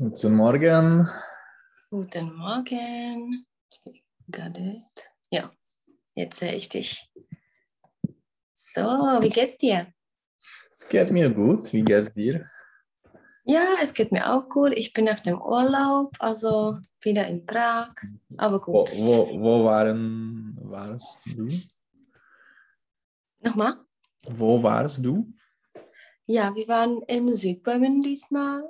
Guten Morgen. Guten Morgen. Got it. Ja, jetzt sehe ich dich. So, wie geht's dir? Es geht mir gut. Wie geht's dir? Ja, es geht mir auch gut. Ich bin nach dem Urlaub, also wieder in Prag, aber Wo, gut. wo, wo waren, warst du? Nochmal? Wo warst du? Ja, wir waren in Südböhmen diesmal,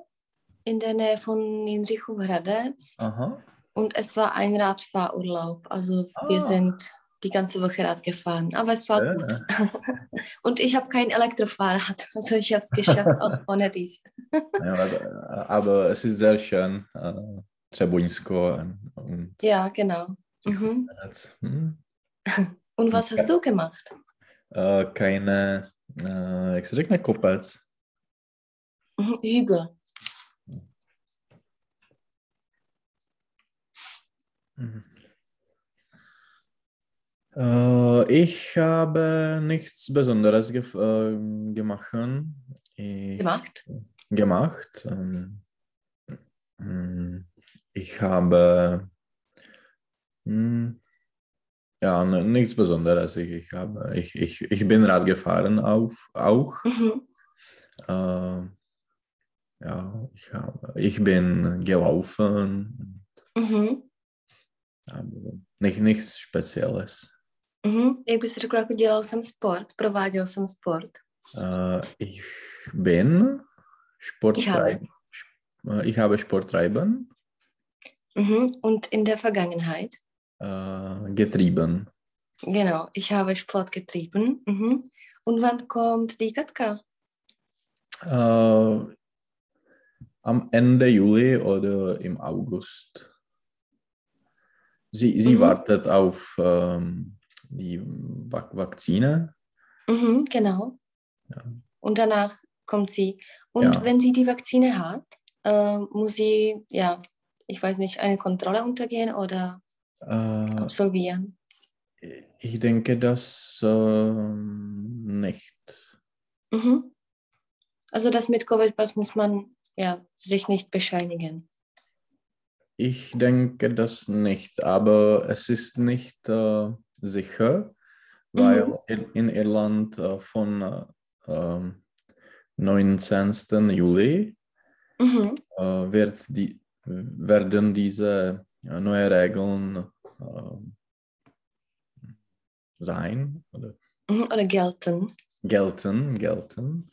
in der Nähe von Jindřichův Hradec. Aha. Und es war ein Radfahrurlaub. Also wir Ah. sind die ganze Woche Rad gefahren. Aber es war Ja. gut. Und ich habe kein Elektrofahrrad. Also ich habe es geschafft, auch ohne dies. Ja, aber, aber es ist sehr schön. äh, Třeboňsko und Ja, genau. Mhm. hm? Und was hast du gemacht? Äh, keine, äh, řekne kopec? Mhm. Hügel. Mhm. Äh, ich habe nichts Besonderes gef äh, gemacht. Ich, Gemacht? gemacht. Ähm, mm, Ich habe mm, ja nichts Besonderes. Ich, ich, habe, ich, ich, ich bin Rad gefahren auf, auch. Mhm. Äh, ja, ich, habe, ich bin gelaufen. Mhm. Nicht, nichts Spezielles. Mhm. Jak bys řekla, jako dělal jsem sport, prováděl jsem sport. Äh, ich bin Sport. Ich habe. Ich habe Sport treiben Mhm. Und in der Vergangenheit? äh, getrieben. Genau, ich habe Sport getrieben. Mhm. Und wann kommt die Katka? Äh, am Ende Juli oder im August. Sie, sie Mhm. wartet auf ähm, die Vak Vakzine. Mhm, genau. Ja. Und danach kommt sie. Und Ja. wenn sie die Vakzine hat, äh, muss sie, ja, ich weiß nicht, eine Kontrolle untergehen oder Äh, absolvieren. ich denke das ähm, nicht. Mhm. Also das mit Covid-Pass muss man ja, sich nicht bescheinigen. Ich denke das nicht, aber es ist nicht äh, sicher, weil Mhm. in, Irland äh, von äh, ähm, 19. Juli Mhm. äh, wird die, werden diese äh, neue Regeln äh, sein oder Mhm. Oder gelten. gelten, gelten.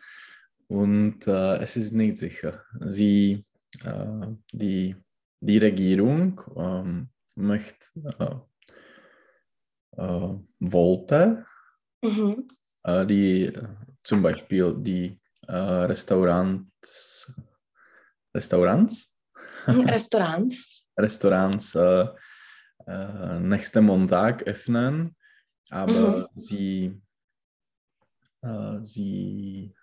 Und es ist nicht sicher. Sie, die, die Regierung ähm, möchte, äh, äh, wollte Mhm. äh, die, zum Beispiel die äh, Restaurants, Restaurants, Mhm. Restaurants. Restaurants äh, äh, nächsten Montag öffnen, aber sie, äh, sie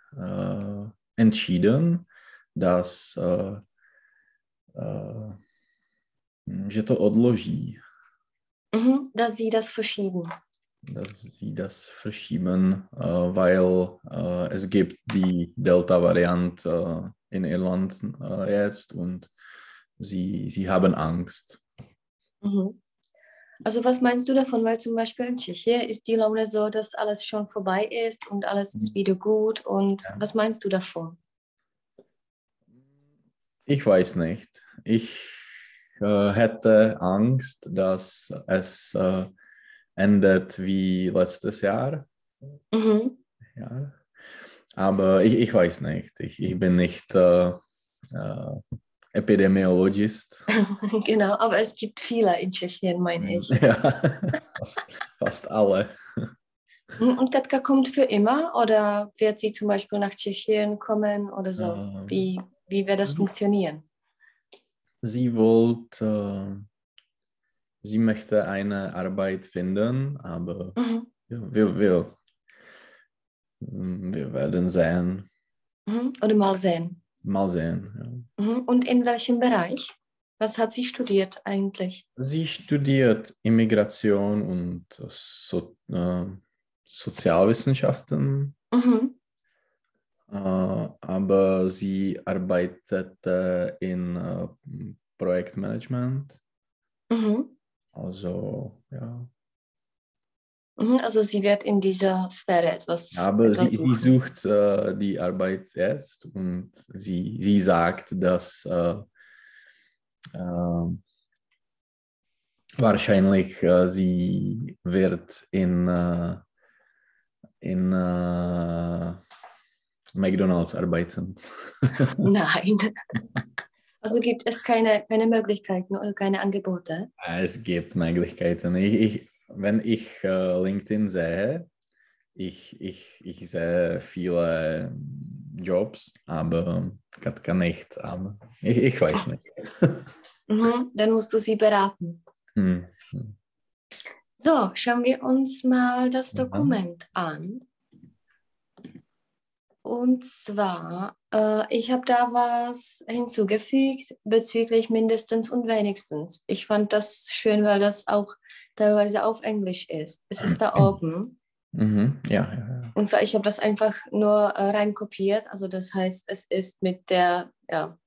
entschieden, dass äh, že to odloží, Mhm. Dass sie das verschieben. dass sie das verschieben, äh, weil äh, es gibt die Delta-Variante äh, in Irland äh, jetzt und sie, sie haben Angst. Mhm. Also was meinst du davon? Weil zum Beispiel in Tschechien ist die Laune so, dass alles schon vorbei ist und alles ist Mhm. wieder gut. Und Ja. was meinst du davon? Ich weiß nicht. Ich äh, hätte Angst, dass es äh, endet wie letztes Jahr. Mhm. Ja. Aber ich, ich weiß nicht. Ich, ich bin nicht äh, äh, Epidemiologist. genau, aber es gibt viele in Tschechien, meine ich. Ja, fast, fast alle. Und Katka kommt für immer oder wird sie zum Beispiel nach Tschechien kommen oder so? Ähm, Wie, wie wird das funktionieren? Sie wollte, sie möchte eine Arbeit finden, aber Mhm. wir, wir, wir werden sehen. Mhm. Oder mal sehen. Mal sehen. Ja. Mhm. Und in welchem Bereich? Was hat sie studiert eigentlich? Sie studiert Immigration und so, äh, Sozialwissenschaften, Mhm. Aber sie arbeitet äh, in Projektmanagement. Mhm. Also, ja. Also sie wird in dieser Sphäre etwas, Ja, aber etwas sie, sie sucht äh, die Arbeit jetzt und sie, sie sagt, dass äh, äh, wahrscheinlich sie wird in, äh, in äh, McDonalds arbeiten. Nein. Also gibt es keine, keine Möglichkeiten oder keine Angebote? Es gibt Möglichkeiten. Ich, ich, wenn ich äh, LinkedIn sehe, ich, ich, ich sehe viele Jobs, aber kann, kann nicht. Aber ich, ich weiß nicht. Mhm, dann musst du sie beraten. Hm. hm. So, schauen wir uns mal das Mhm. Dokument an. Und zwar, äh, ich habe da was hinzugefügt bezüglich mindestens und wenigstens. Ich fand das schön, weil das auch teilweise auf Englisch ist. Es ist da oben. Mhm. Ja, ja, ja. Und zwar, ich habe das einfach nur äh, reinkopiert. Also das heißt, es ist mit der ja,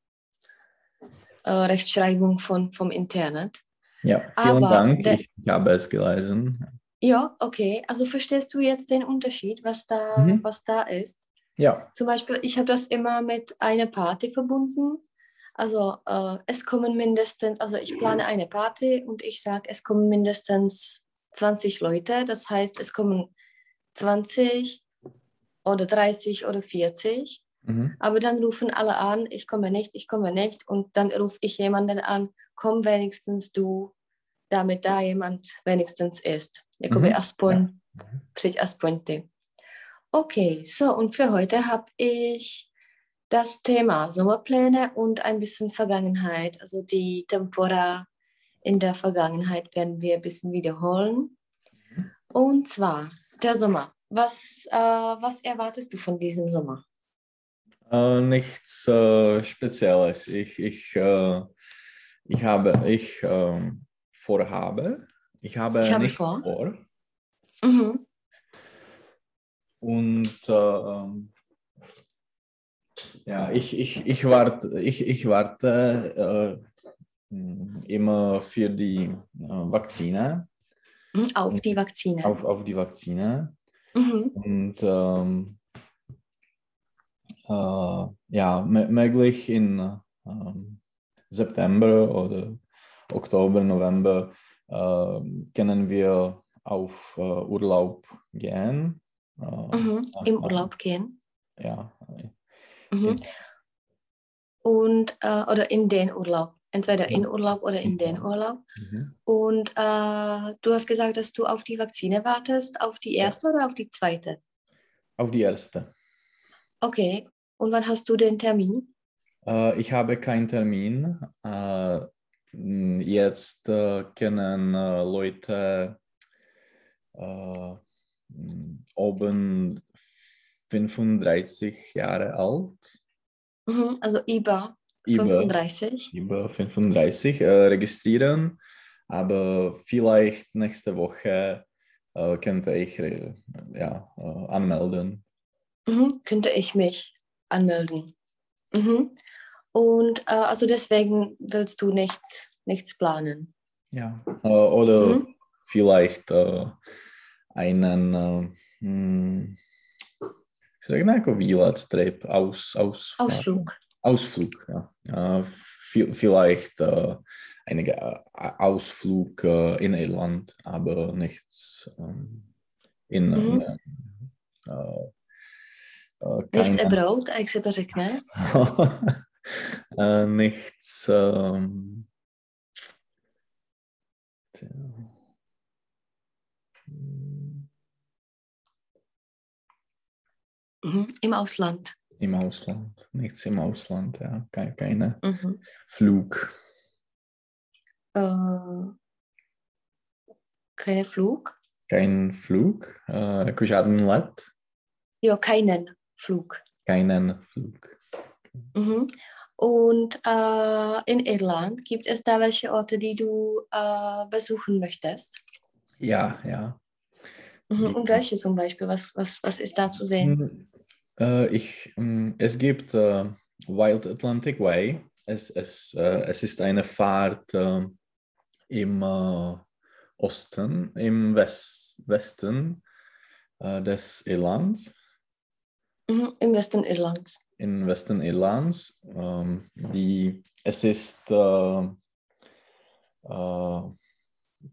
äh, Rechtschreibung von, vom Internet. ja vielen Aber Dank. der- Ich habe es gelesen. Ja, okay. Also verstehst du jetzt den Unterschied, was da, Mhm. was da ist? Ja, Zum Beispiel, ich habe das immer mit einer Party verbunden. Also äh, es kommen mindestens, also ich plane eine Party und ich sage, es kommen mindestens 20 Leute. Das heißt, es kommen 20 oder 30 oder 40. mhm. Aber dann rufen alle an, ich komme nicht, ich komme nicht. Und dann rufe ich jemanden an, komm wenigstens du, damit da jemand wenigstens ist. Jakoby Mhm. aspoň, přijď aspoň ty. Okay, so und für heute habe ich das Thema Sommerpläne und ein bisschen Vergangenheit. Also die Tempora in der Vergangenheit werden wir ein bisschen wiederholen. Und zwar der Sommer. Was, äh, was erwartest du von diesem Sommer? Äh, nichts äh, Spezielles. Ich, ich, äh, ich habe, ich ähm, vorhabe, ich habe, Ich habe nicht vor. vor. Mhm. Und äh, ähm, ja, ich, ich, ich warte, ich, ich warte äh, mh, immer für die äh, Vakzine, Mhm, Auf die Vakzine. auf, auf die Vakzine. Mhm. Und ähm, äh, ja, mö- möglich in ähm, September oder Oktober, November äh, können wir auf äh, Urlaub gehen. Äh, Mhm. Im Urlaub gehen. Ja, Mhm. Und, äh, oder in den Urlaub. Entweder in Urlaub oder in den Ja. Urlaub. mhm. Und äh, du hast gesagt, dass du auf die Vakzine wartest, auf die erste oder auf die zweite? auf die erste. Okay. Und wann hast du den Termin? Äh, ich habe keinen Termin. Äh, jetzt äh, können äh, Leute oben 35 Jahre alt, Mhm. Also über über, 35. über 35 äh, registrieren, aber vielleicht nächste Woche äh, könnte ich äh, ja, äh, anmelden. Mhm. Könnte ich mich anmelden. Mhm. Und äh, also deswegen willst du nichts, nichts planen. Ja. Äh, oder Mhm. vielleicht äh, einen äh, hm, ich sage mal, Wieland-Trip, aus, aus, Ausflug. Ausflug, ja. Äh, vi- vielleicht äh, einen Ausflug äh, in Irland, aber nichts ähm, in, Mhm. äh, äh, Nichts abroad, jak se to řekne. äh, nichts ähm, tja. Mhm. Im Ausland. im Ausland, nichts im Ausland, ja, keine, keine Mhm. Flug. Äh, keine Flug? Kein Flug, äh, žádný let, Ja, keinen Flug. keinen Flug. Mhm. Und äh, in Irland gibt es da welche Orte, die du äh, besuchen möchtest? Ja, ja. Mhm. Und welche zum Beispiel? Was, was, was ist da zu sehen? Äh, ich, ähm, es gibt äh, Wild Atlantic Way. Es, es, äh, es ist eine Fahrt äh, im äh, Osten, im West, Westen äh, des Irlands. Mhm, Im Westen Irlands. Im Westen Irlands. Ähm, die, es ist äh, äh,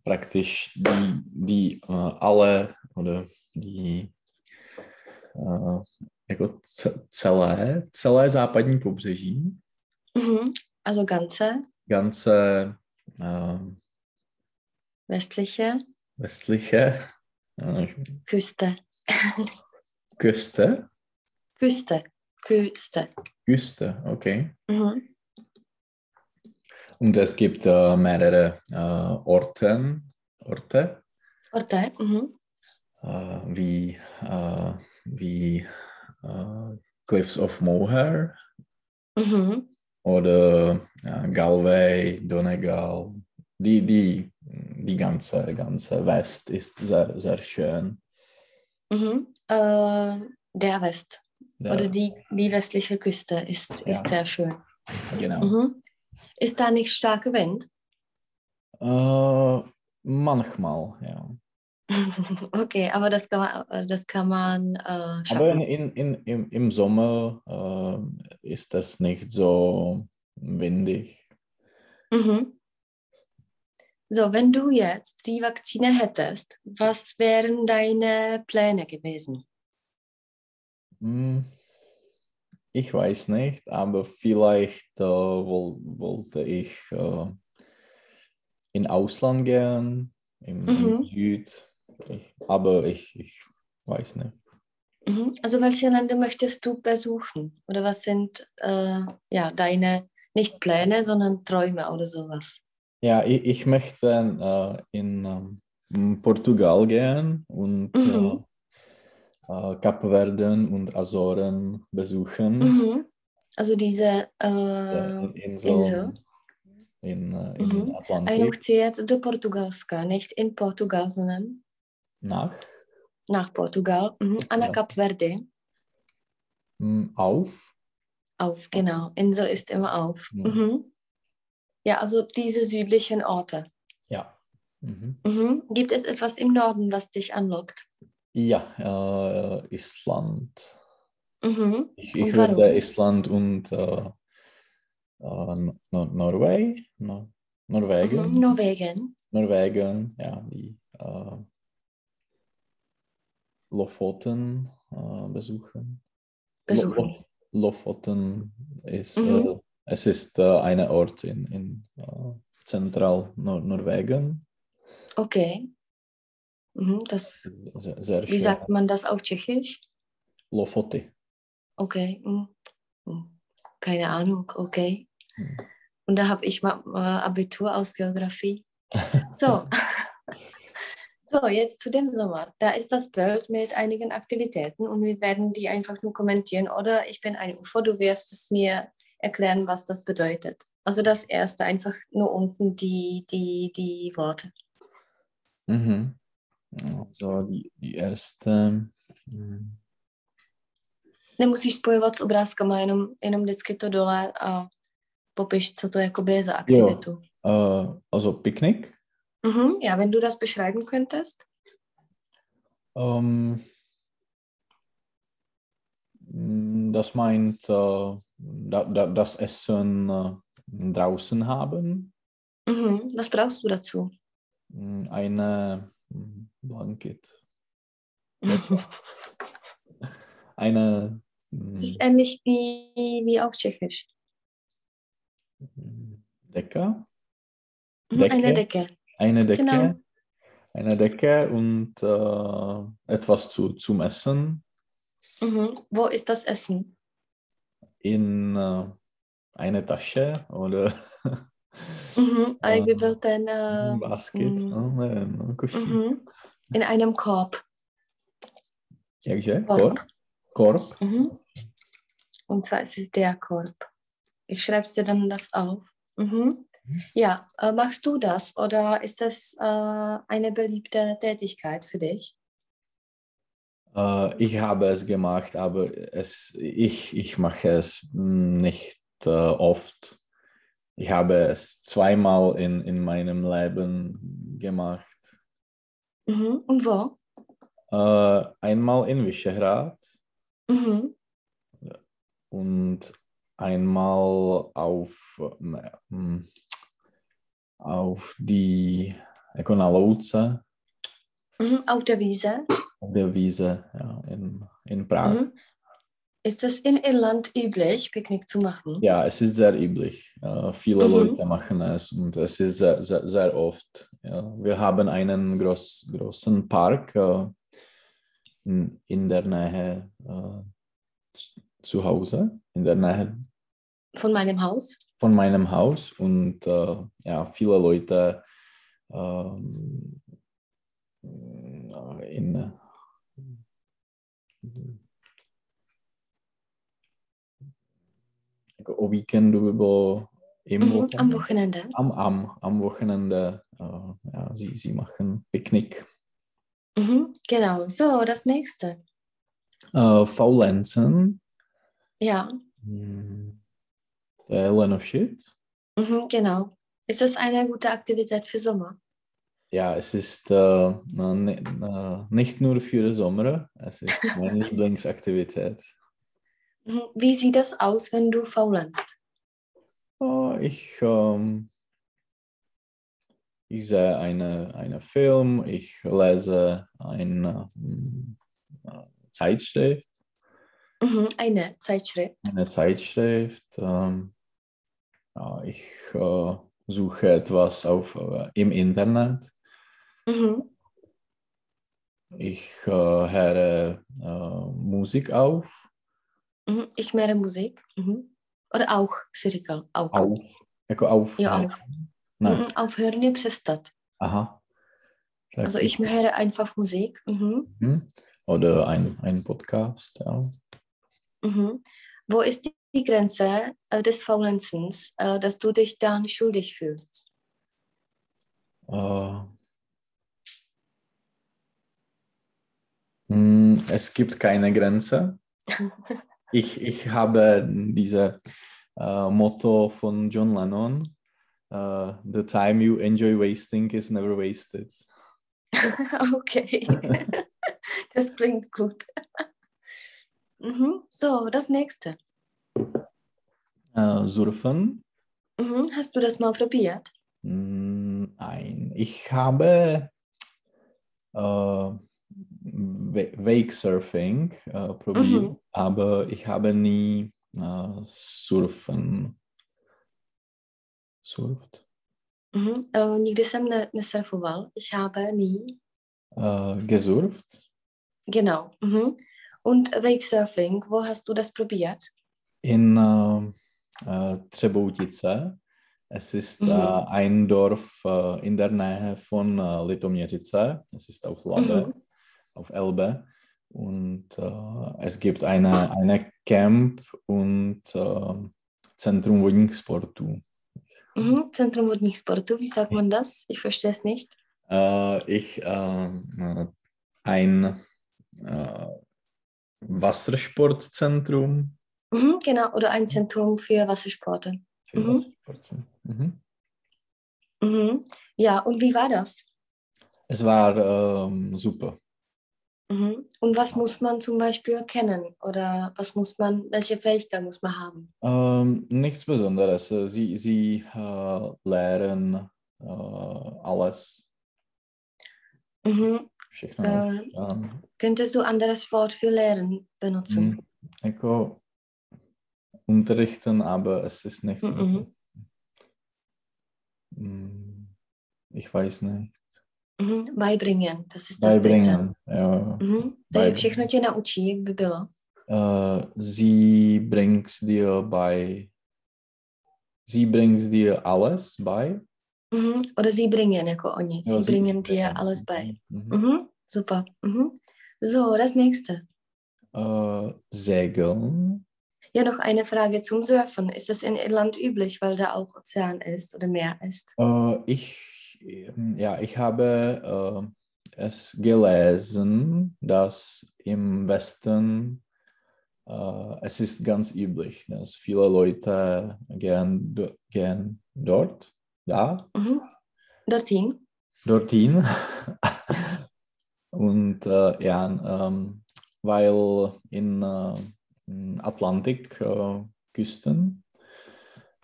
praktisch die, die äh, alle oder die uh, jako celé, celé západní pobřeží. Mhm. Also ganze, Ganze uh, westliche westliche uh, Küste. Küste. Küste. Küste. Küste, okay. Mhm. Und es gibt äh, mehrere äh, Orten, Orte, Orte. Mhm. äh, wie, äh, wie äh, Cliffs of Moher Mhm. oder ja, Galway, Donegal. Die, die, die ganze, ganze West ist sehr, sehr schön. Mhm. Äh, der West. Ja, Oder die, die westliche Küste ist, ist Ja. sehr schön. genau. Mhm. Ist da nicht starker Wind? Äh, manchmal, ja. okay, aber das kann man, äh, das kann man äh, Aber schaffen. in, in, im, im Sommer äh, ist das nicht so windig. Mhm. So, wenn du jetzt die Vakzine hättest, was wären deine Pläne gewesen? Hm, Ich weiß nicht, aber vielleicht äh, woll, wollte ich äh, in Ausland gehen, im, im Mhm. Süd. Ich, aber ich, ich weiß nicht. Mhm. Also welche Länder möchtest du besuchen? Oder was sind äh, ja, deine, nicht Pläne, sondern Träume oder sowas? Ja, ich, ich möchte äh, in ähm, Portugal gehen und Mhm. äh, äh, Kapverden und Azoren besuchen. Mhm. Also diese Äh, äh, in Inseln Insel. in, äh, in Mhm. Atlantik. Jenom chci jet do Portugalska, nicht in Portugal, sondern Nach, nach Portugal. Mhm. A na Ja. Kap Verde. hm, auf. Auf, genau. Insel ist immer auf. Mhm. Mhm. Ja, also diese südlichen Orte. Ja. Mhm. Mhm. Gibt es etwas im Norden, was dich anlockt? Ja, äh, Island. Mhm. Ich, Und ich würde Island und äh, äh, Nor Norway, Nor Norwegen. Norwegen. Norwegen, ja, die äh, Lofoten äh, besuchen. Besuchen. Lo- Lofoten ist, Mhm. äh, es ist äh, ein Ort in, in äh, Zentral-Norwegen. Okay. Mhm. Das, Sehr, sehr wie sagt man das auf Tschechisch? Lofoty. Okay. Mhm. Mhm. Keine Ahnung. Okay. Mhm. Und da habe ich mal äh, Abitur aus Geografie. So. So, jetzt zu dem Sommer. Da ist das Bild mit einigen Aktivitäten und wir werden die einfach nur kommentieren. Oder ich bin ein UFO, du wirst es mir erklären, was das bedeutet. Also das erste, einfach nur unten die, die, die Worte. Mhm. Also die, die erste. hm, Nemusíš spojovat s obrázkama, jenom, jenom vždycky to dole a popiš, co to jakoby je za Jo. aktivitu. Äh, also Picknick. Mhm, ja, wenn du das beschreiben könntest. Ähm, das meint äh, da, da, das Essen äh, draußen haben. Mhm, was brauchst du dazu? Mm, Eine mm, Blanket. Eine mm, Es ist ähnlich wie, wie auf Tschechisch. mm, Decke. Mhm, Decke. Eine Decke. Eine Decke. Genau. Eine Decke und äh, etwas zu, zum Essen Mhm. Wo ist das Essen? in äh, eine Tasche oder Mhm. A jak by Ah. byl ten... Uh, basket. nevím, no, koší. mhm. In einem Korb. Jakže? Korb. Korb? Korb? Mhm. Und zwar ist es der Korb. Ich schreibe dir dann das auf. Mhm. Ja, äh, machst du das oder ist das äh, eine beliebte Tätigkeit für dich? Äh, ich habe es gemacht, aber es, ich, ich mache es nicht äh, oft. Ich habe es zweimal in, in meinem Leben gemacht. Mhm. Und wo? Äh, einmal in Visegrad Mhm. und einmal auf, ne, hm, auf die louce, Mhm. Auf der Wiese. auf der Wiese ja, in, in Prag. Mhm. Ist es in Irland üblich, Picknick zu machen? Ja, es ist sehr üblich. Äh, viele Mhm. Leute machen es und es ist sehr, sehr, sehr oft. Ja. Wir haben einen groß, großen Park äh, in, in der Nähe äh, zu- zu Hause, in der Nähe Von meinem Haus? Von meinem Haus und äh, ja, viele Leute ähm, in jako o víkendu nebo im Mhm. Wochenende? Am Wochenende. am, am, am Wochenende, äh, ja, sie, sie machen Picknick. Mhm. Genau. So, das nächste. Äh, Faulenzen, Ja, hm, der Lenoschit. mhm. genau. Ist das eine gute Aktivität für Sommer? Ja, es ist äh, na, nicht nur für Sommer, es ist meine Lieblingsaktivität. Mhm. Wie sieht das aus, wenn du faulenzt? Oh, ich, ähm, ich sehe eine, eine Film, ich lese eine hm, äh, Zeitschrift, Mhm. Eine Zeitschrift. eine Zeitschrift. Ähm, ja, ich äh, suche etwas auf, äh, im Internet. Mhm. Ich äh, höre äh, Musik auf. Mhm. Ich höre Musik. Mhm. Oder auch, si říkal, auch. Auf. Jako auf. Ja, auf. Nein. Aufhören je přestat. Aha. Sag Also ich höre einfach Musik. Mhm. Mhm. Oder ein, ein Podcast, ja. Mhm. Wo ist die- Grenze äh, des Faulenzens, äh, dass du dich dann schuldig fühlst? Mm, es gibt keine Grenze. Ich, ich habe diese äh, Motto von John Lennon. äh, the time you enjoy wasting is never wasted. okay. das klingt gut. Mhm. So, das nächste. Äh, surfen? Mhm. Hast du das mal probiert? Mm, Nein, ich habe äh, Wa- Wakesurfing äh, probiert, Mhm. aber ich habe nie äh, Surfen surft, Mhm. Äh, nikdy jsem ne, nesurfoval. Ich habe nie. äh, gesurft Genau. Mhm. Und Wakesurfing, wo hast du das probiert? in äh, äh, Třeboutice. Es ist Mhm. äh, ein Dorf äh, in der Nähe von äh, Litoměřice. Es ist auf Labe, Mhm. auf Elbe. Und äh, es gibt eine, eine Camp und äh, Zentrum vodních sportů. Mhm. Zentrum vodních sportů, wie sagt man das? Ich verstehe es nicht. Äh, ich äh, äh, ein äh, Wassersportzentrum. Mhm. Genau, oder ein Zentrum für Wassersporte. für Mhm. Wassersport. Mhm. Mhm. Ja, und wie war das? Es war ähm, super. Mhm. Und was muss man zum Beispiel kennen? Oder was muss man, welche Fähigkeit muss man haben? Ähm, nichts Besonderes. Äh, Sie, sie äh, lernen äh, alles. Mhm. Všechno. Äh, Ähm, könntest du anderes Wort für Lehren benutzen? mm, jako unterrichten, aber es ist nicht. Mhm. Mm, ich weiß nicht. Mhm. Beibringen, das ist das. Beibringen. Ja. Mhm. Takže Beibringen. všechno tě naučí, jak by bylo. Äh, sie bringt dir bei. Sie bringt dir alles bei. Mhm. Oder sie bringen, jako oni. Ja, sie sie- bringen dir alles bei. Mhm. Mhm. Super. Mhm. So, das nächste. Äh, segeln. Ja, noch eine Frage zum Surfen. Ist das in Irland üblich, weil da auch Ozean ist oder Meer ist? Äh, ich, ähm, ja, ich habe es gelesen, dass im Westen es ist ganz üblich, dass viele Leute gehen, gehen dort, da, Mhm. Dorthin. dorthin. Und äh, ja, ähm, weil in, äh, in Atlantikküsten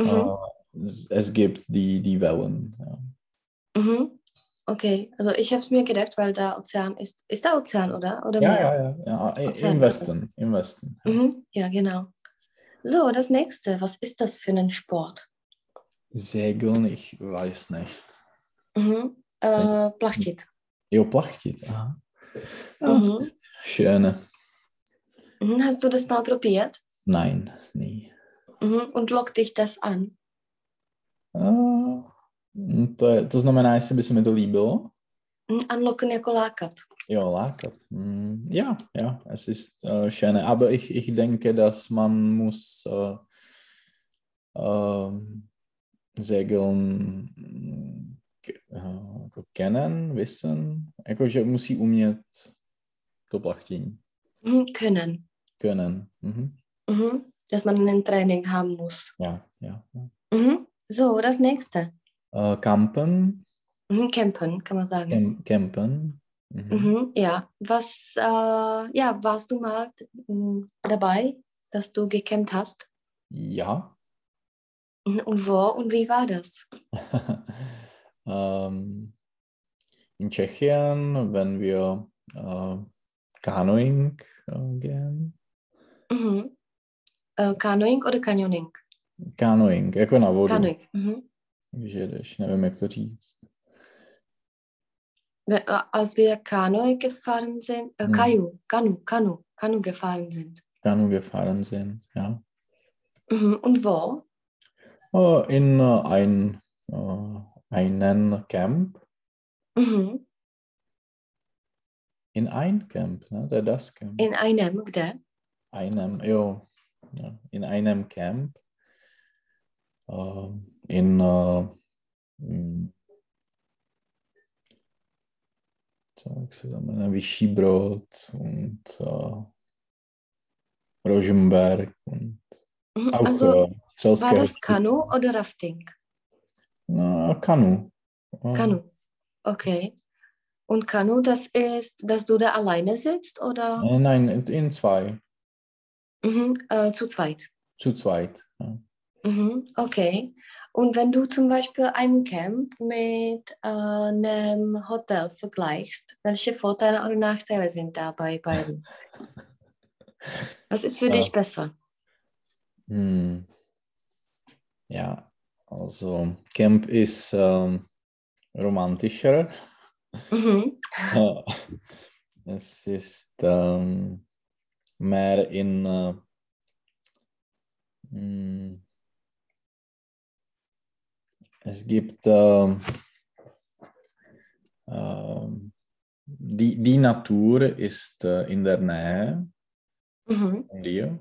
Mhm. äh, es- es gibt die, die Wellen. Ja. Mhm. Okay, also ich habe es mir gedacht, weil da Ozean ist. Ist da Ozean, oder? Oder Ja, ja, ja, ja, Ozean im. Westen, im Westen. ja. Mhm. Ja, genau. So, das nächste. Was ist das für ein Sport? Segeln, ich weiß nicht. Mhm. Äh, Plachtit. Jo, plachtit. Aha. Ja, Mhm. Schöne. Mhm. Hast du das mal probiert? Nein, nie. Mhm. Und lockt dich das an? To, je, to znamená, jestli by se mi to líbilo. Anlocken jako lákat. Jo, lákat. Mm, ja, ja, es ist äh, schön. Aber ich, ich denke, dass man muss äh, ähm, Segeln ke- äh, jako kennen, wissen. Jakože musí umět to plachtění. Mhm. Können. Können. Mhm. Mhm. Dass man ein Training haben muss. Ja, ja. ja. Mhm. So, das nächste. Äh, campen, Mhm. Campen, kann man sagen. Cam campen. Mhm. Mhm. Ja, was, äh, ja, warst du mal dabei, dass du gecampt hast? Ja. Mhm. Und wo und wie war das? ähm, in Tschechien, wenn wir äh, Canoeing äh, gehen. Mhm. Äh, Canoeing oder Canyoning? Canoeing, jako na vodu. Canoeing. Mhm. Když jedeš, nevím, jak to říct. Als wir Kanu gefahren sind, äh, Mhm. Kaju, Kanu, Kanu, Kanu gefahren sind. Kanu gefahren sind, ja. Mhm. Und wo? Äh, in äh, ein, äh, einen Camp. Mhm. In ein Camp, ne? Der das Camp. In einem, gdzie? einem, jo, ja, in einem Camp. In se to jmenuje, Vyšší Brod und äh, Rožmberg und Mhm. auch Also äh, war das. Kanu oder Rafting? Na, Kanu. Äh, Kanu. Okay. Und Kanu, das ist, dass du da alleine sitzt oder Äh, nein, in, in zwei. mhm. äh, zu zweit? Zu zweit. Ja. Mhm. Okay. Und wenn du zum Beispiel ein Camp mit äh, einem Hotel vergleichst, welche Vorteile oder Nachteile sind da bei beiden? Was ist für Ja. dich besser? Hm. Ja, also Camp ist ähm, romantischer. Mhm. Äh, es ist ähm, mehr in äh, mh, es gibt ähm, ähm, die, die Natur ist äh, in der Nähe Mhm. von dir.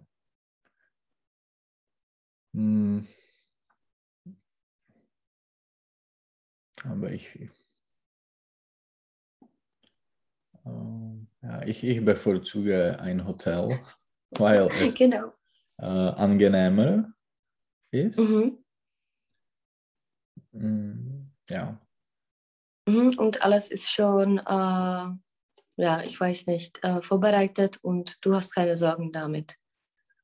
Hm. Aber ich, ähm, ja, ich, ich bevorzuge ein Hotel, weil es Genau. äh, angenehmer ist. Mhm. Mm, Ja, Mhm. Und alles ist schon, äh, ja, ich weiß nicht, äh, vorbereitet und du hast keine Sorgen damit.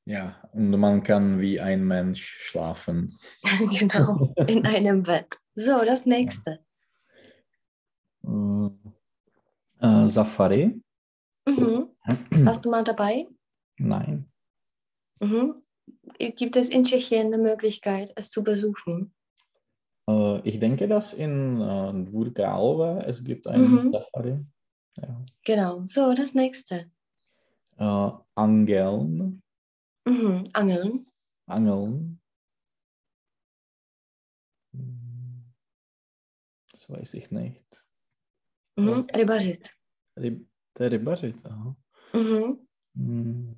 ja, und man kann wie ein Mensch schlafen. genau, in einem Bett. So, das nächste. Mm, äh, Safari? Mhm. Warst du mal dabei? Nein. Mhm. Gibt es in Tschechien eine Möglichkeit, es zu besuchen? Äh, ich denke, dass in äh, Dvůrka es gibt einen Mhm. Safari. Ja. Genau, so, das nächste. Äh, Angeln. Mhm. Angeln. Angeln. Das weiß ich nicht. Mhm. Rybařit. Ryb, der Rybařit, aha. Mhm. Hm,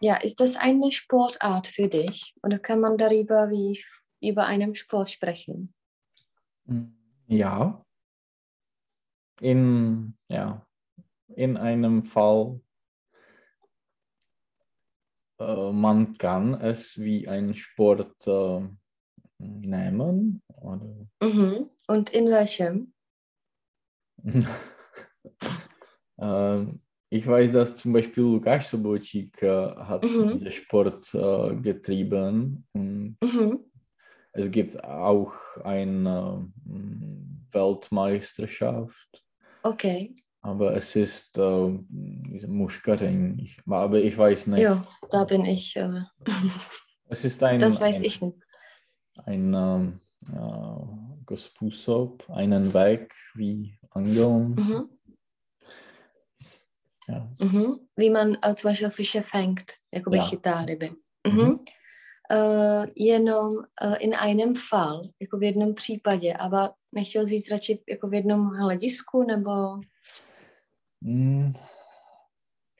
Ja, ist das eine Sportart für dich? Oder kann man darüber wie über einen Sport sprechen? hm, Ja, in, ja, in einem Fall, äh, man kann es wie ein Sport äh, nehmen. Oder? Mhm. Und in welchem? Ähm, ich weiß, dass zum Beispiel Lukas Sobotschik äh, hat Mhm. diesen Sport äh, getrieben. Und Mhm. es gibt auch eine mm, Weltmeisterschaft, Okay. aber es ist äh. Ich, aber ich weiß nicht. Ja, da bin ich. Äh, Es ist ein, das weiß ein, ich nicht. Ein ähm, äh, způsob, einen Weg wie Angeln. Mhm. Ja. Mhm. Wie man äh, zum Beispiel Fische fängt, jakoby Ja. chytá ryby. Mhm. Mhm. Uh, jenom uh, in einem Fall, jako v jednom případě, aber nechtěl říct radši jako v jednom hledisku, nebo Mm,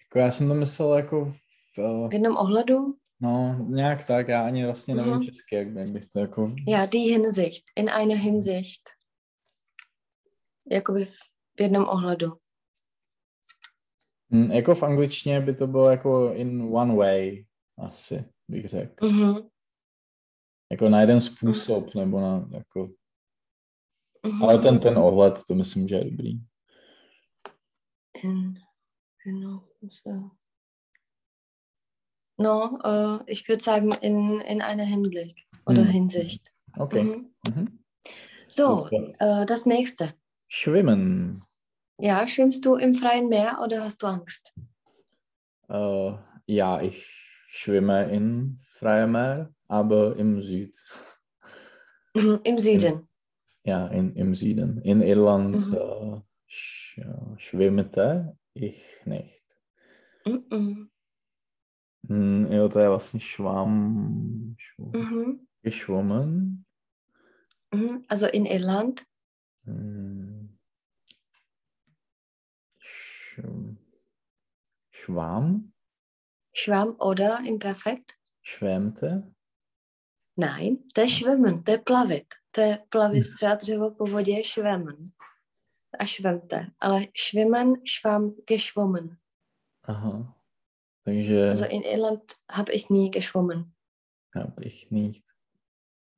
jako já jsem to myslel jako v, v jednom ohledu? No nějak tak, já ani vlastně nevím Mhm. česky, jak, jak bych to jako... Ja, die Hinsicht, in einer Hinsicht. Jakoby v v jednom ohledu. Mm, jako v angličtině by to bylo jako in one way, asi bych řekl. Mhm. Jako na jeden způsob, nebo na jako... Mhm. Ale ten, ten ohled, to myslím, že je dobrý. In, genau, so. No, uh, ich würde sagen, in, in einer Hinblick oder Mhm. Hinsicht. Okay. Mhm. Mhm. So, äh, das nächste. Schwimmen. Ja, schwimmst du im freien Meer oder hast du Angst? Äh, ja, ich schwimme in freiem Meer, aber im Süd. Im Süden. Ja, in, im Süden. In Irland Mhm. äh, sch, schwimmte ich nicht. Mhm. Hm, jo, to je vlastně švam, šv, Mhm. geschwommen. Mhm. Also in Irland. Sch, schwamm, Schwamm oder Imperfekt? schwemmte. Nein, to je schwimmen, to je plavit. To je plavit třeba dřevo po vodě, schwimmen. A schwemmte. Ale schwimmen, schwamm, geschwommen. Aha. Takže Also in Irland habe ich nie geschwommen. habe ich nicht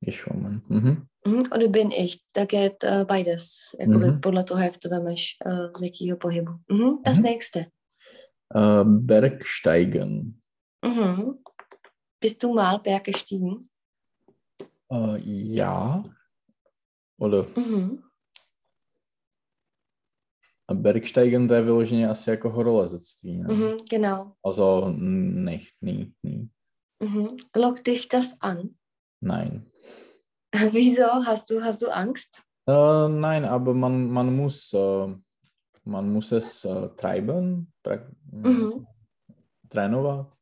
geschwommen. Mhm. Mhm. Oder bin ich? Da geht äh, beides. Jakoby Mhm. podle toho, jak to vemeš äh, z jakého pohybu. Mhm. Das Mhm. nächste. Äh, Bergsteigen. Mhm. Bist du mal Berg gestiegen? Äh, ja. Oder Mhm. Bergsteigen, to je vyloženě asi jako horolezectví. Ne? Mhm. Genau. Also nicht, nie, nie. Mhm. Lockt dich das an? Nein. Wieso? Hast du, hast du Angst? Äh, nein, aber man, man, muss, äh, man muss es äh, treiben, pra- Mhm. trénovat,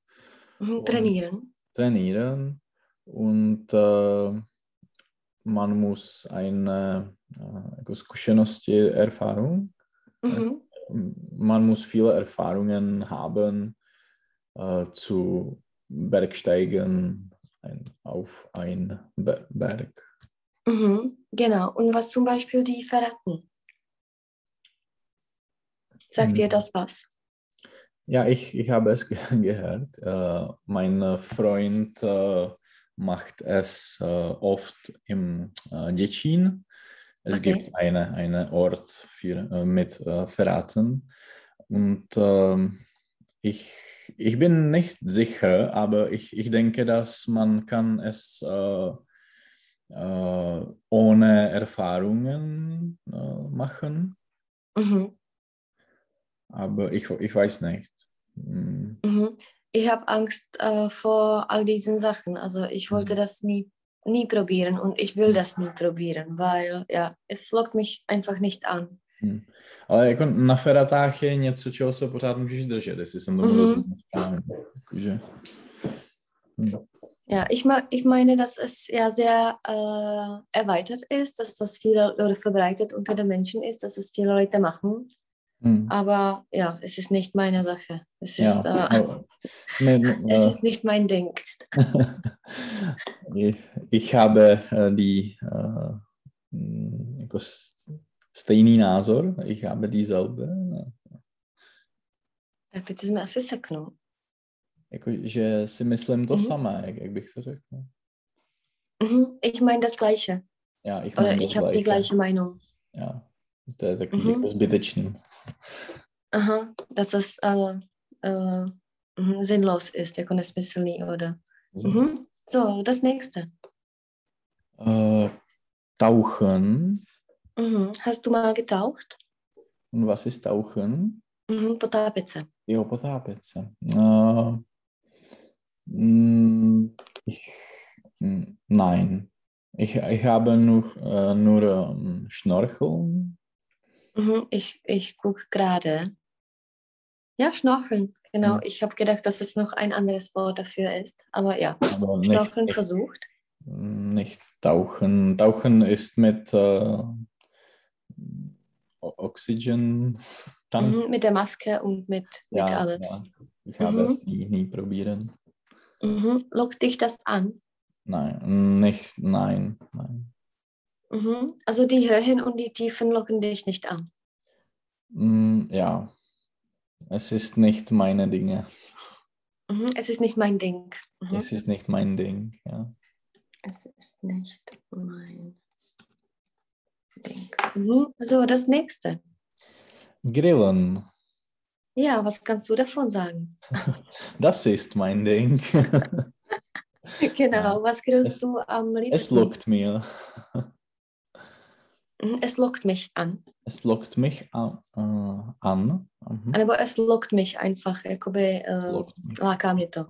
Mhm. Trainieren. trainieren und man muss eine jako zkušenosti, Erfahrung, Mhm. man muss viele Erfahrungen haben äh, zu Bergsteigen ein, auf ein Ber- Berg. Mhm. Genau. Und was zum Beispiel die Verraten? Sagt Mhm. das was? Ja, ich, ich habe es ge gehört. Äh, mein Freund äh, macht es äh, oft im äh, Děčín. Es Okay. gibt eine, eine Ort für, äh, mit äh, Verraten. Und ähm, ich, ich bin nicht sicher, aber ich, ich denke, dass man kann es äh, äh, ohne Erfahrungen äh, machen. Mhm. Aber ich, ich weiß nicht. Hm. Mhm. Ich habe Angst äh, vor all diesen Sachen. Also ich wollte Mhm. das nie, nie probieren und ich will das nie probieren, weil ja, es lockt mich einfach nicht an. Hmm. Ale jako na feratách je něco, čeho se pořád můžeš držet, jestli jsem to Mhm. rozuměl správně. Takže, hm. Ja, ich, ich meine, dass es ja sehr äh, erweitert ist, dass das viele oder verbreitet unter den Menschen ist, dass es viele Leute machen. Hm. Aber ja, es ist nicht meine Sache. Es Ja, ist, äh, ne, ne, es äh, ist nicht mein Ding. Ich, ich habe die äh, hm, jako s- stejný názor, ich habe dieselbe. Tak teď jsme asi seknul. Jako, že si myslím to Mhm. samé, jak, jak bych to řekl. Mhm. Ich meine das Gleiche. Já, ich Oder meine das ich habe die gleiche Meinung. Ja, to je takový Mhm. jako zbytečný. Aha, dass das äh, äh, mhm, sinnlos ist, jako nesmyslný, oder? Mhm. So, das nächste. Äh, tauchen. Mhm. Hast du mal getaucht? Und was ist Tauchen? Mhm. Jo, potápět se. Äh, mm, ich, nein. Ich, ich habe nur, äh, nur ähm, Schnorcheln. Mhm. Ich, ich gucke gerade. Ja, Schnorcheln. Genau, Mhm. ich habe gedacht, dass es noch ein anderes Wort dafür ist. Aber ja, Aber nicht, Schnorcheln nicht, versucht. nicht Tauchen. Tauchen ist mit äh, Oxygen. Tank. Mhm. Mit der Maske und mit, mit Ja, alles. ja. Ich habe Mhm. es nie, nie probieren. Mhm. Lockt dich das an? Nein, nicht, nein, nein. Mhm. Also die Höhen und die Tiefen locken dich nicht an. Mm, ja, es ist nicht meine Dinge. Mhm. Es ist nicht mein Ding. Mhm. Es ist nicht mein Ding. Ja. Es ist nicht mein Ding. Mhm. So, das nächste. Grillen, Ja, was kannst du davon sagen? das ist mein Ding. genau, was grillst du am liebsten? es lockt mir. Mhm, Es lockt mich an. Es lockt mich an. Äh, an. Mhm. Nebo es lockt mich einfach, jakoby Es uh, láká mě to.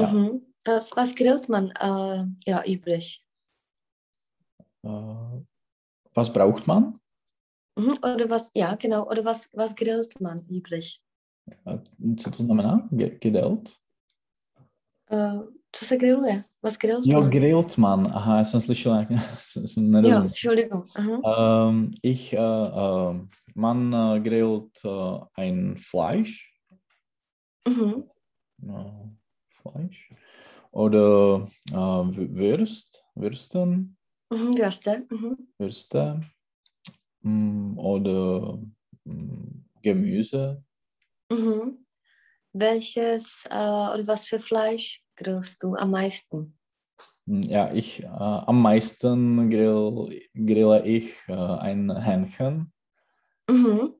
Ja. Mhm. Was, was grillt man äh, ja üblich? Äh, was braucht man? Mhm. Oder was, ja genau, oder was, was grillt man üblich? Äh, Co to znamená? Gedelt? Äh, co se grilluje? Was grillt Jo, man? grillt man. Aha, já jsem slyšel, jak jsem Ja, nerozuměl. Entschuldigung. Mhm. Ähm, ich, äh, äh, man äh, grillt ein Fleisch, Mhm. Fleisch oder Wü- Würst, Würsten, Mhm. Würste. Mhm. Würste mm, oder mm, Gemüse. Mhm. Welches oder was für Fleisch grillst du am meisten? Mm, Ja, ich, äh, am meisten grill, grille ich äh, ein Hähnchen, Mhm.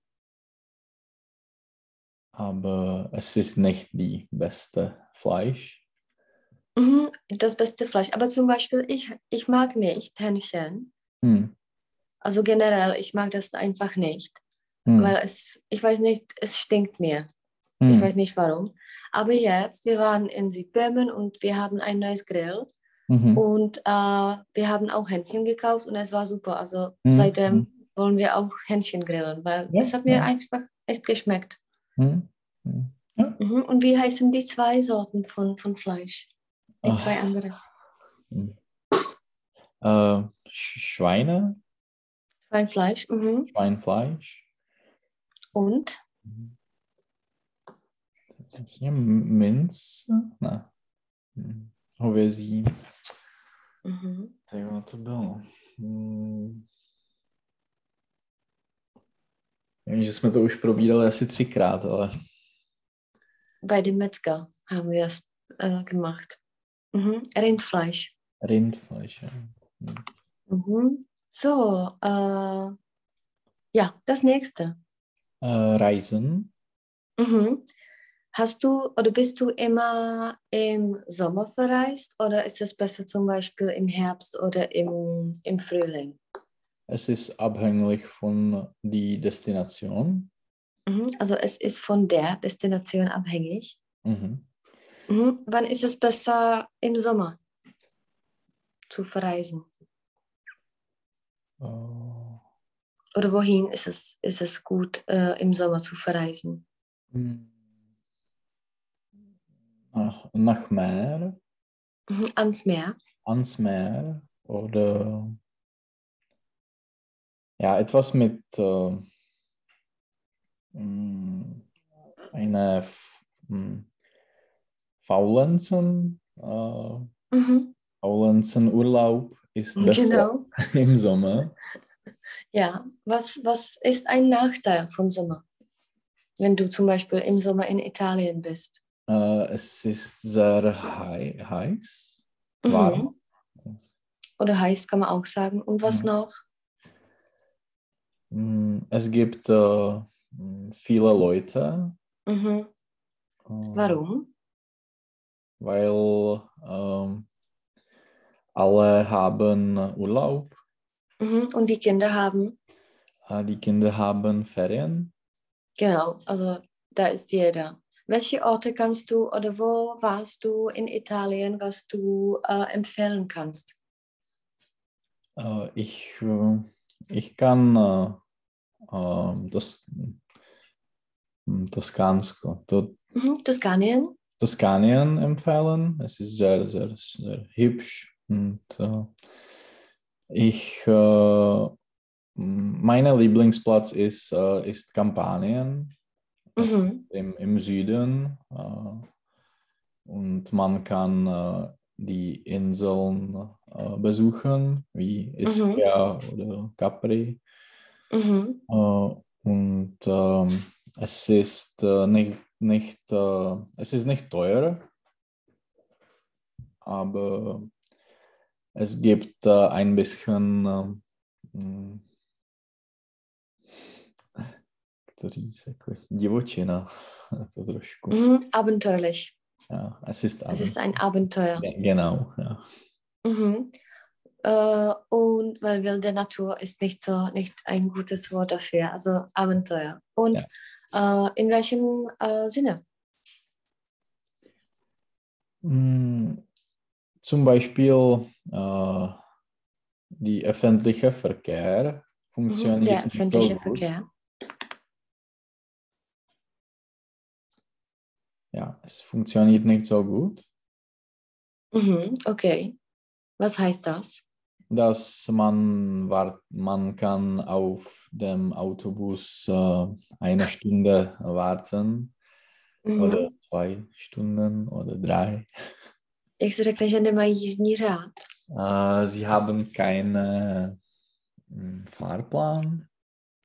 aber es ist nicht die beste Fleisch. Mhm. Das beste Fleisch. Aber zum Beispiel, ich, ich mag nicht Hähnchen. Hm. Also generell, ich mag das einfach nicht. Hm. Weil es, ich weiß nicht, es stinkt mir. hm. Ich weiß nicht warum. Aber jetzt, wir waren in Südböhmen und wir haben ein neues Grill. Mhm. Und äh, wir haben auch Hähnchen gekauft und es war super. Also Mhm. seitdem wollen wir auch Hähnchen grillen, weil Ja, es hat mir ja. einfach echt geschmeckt. Hm. Hm. Mhm. Und wie heißen die zwei Sorten von, von Fleisch? Die Ah. zwei andere. Äh, Sch- Schweine, Schweinfleisch. Mhm. Schweinfleisch. Und? Ja Mince. Ne. Hm. Hovězí. Mhm. Jo, to bylo. Hmm. Vím, že jsme to už probírali asi třikrát, ale Bei dem Metzger haben wir es äh, gemacht. Mhm. Rindfleisch. Rindfleisch. Ja. Hm. Mhm. So, äh, ja, das nächste. Äh, Reisen. Mhm. Hast du oder bist du immer im Sommer verreist oder ist es besser zum Beispiel im Herbst oder im, im Frühling? Es ist abhängig von die Destination. Mhm. Also es ist von der Destination abhängig. Mhm. Mhm. Wann ist es besser im Sommer zu verreisen? Äh, Oder wohin ist es, ist es gut, äh, im Sommer zu verreisen? hm. Nach, nach Meer. Mhm. Ans Meer. ans Meer oder ja, etwas mit äh, mh, eine F- mh, Faulenzen, äh, Mhm. Faulenzen Urlaub ist Genau. im Sommer. Ja, was, was ist ein Nachteil von Sommer? Wenn du zum Beispiel im Sommer in Italien bist. Äh, es ist sehr hei heiß, Mhm. warm. Oder heiß kann man auch sagen. Und was Mhm. noch? Mm, Es gibt mm, viele Leute. Mhm. äh, Warum? Weil ähm, alle haben Urlaub. Mhm. Und die Kinder haben, die Kinder haben Ferien. genau, also da ist jeder. Welche Orte kannst du oder wo warst du in Italien, was du äh, empfehlen kannst? Äh, ich, äh, ich kann äh, äh, das, mm, Toskansko, To- Mhm. Toskanien? Toskanien empfehlen. Es ist sehr, sehr, sehr hübsch. Und ich, äh, mein Lieblingsplatz ist, ist Kampanien. Mhm. im, im Süden. Äh, und man kann äh, die Inseln äh, besuchen, wie Ischia oder Capri. Mhm. Äh, und ähm, es ist äh, nicht, nicht, es ist nicht teuer, aber es gibt ein bisschen ähm, mm, to říct, jako divočina, to trošku. Mhm. Abenteuerlich. Ja, es ist Es ist ein Abenteuer. Ge- genau, ja. Mhm. Äh, und weil wilde Natur ist nicht so nicht ein gutes Wort dafür, also Abenteuer. Und äh, in welchem äh, Sinne? Mm, Zum Beispiel äh, die öffentliche Verkehr Mhm. funktioniert Der nicht so öffentliche gut. Verkehr. Ja, es funktioniert nicht so gut, Mhm. Okay. Was heißt das? dass man wart, man kann auf dem Autobus äh, eine Stunde warten Mhm. oder zwei Stunden oder drei. Jak se řekne, že nemají jízdní řád? Äh, sie haben keinen mm, Fahrplan.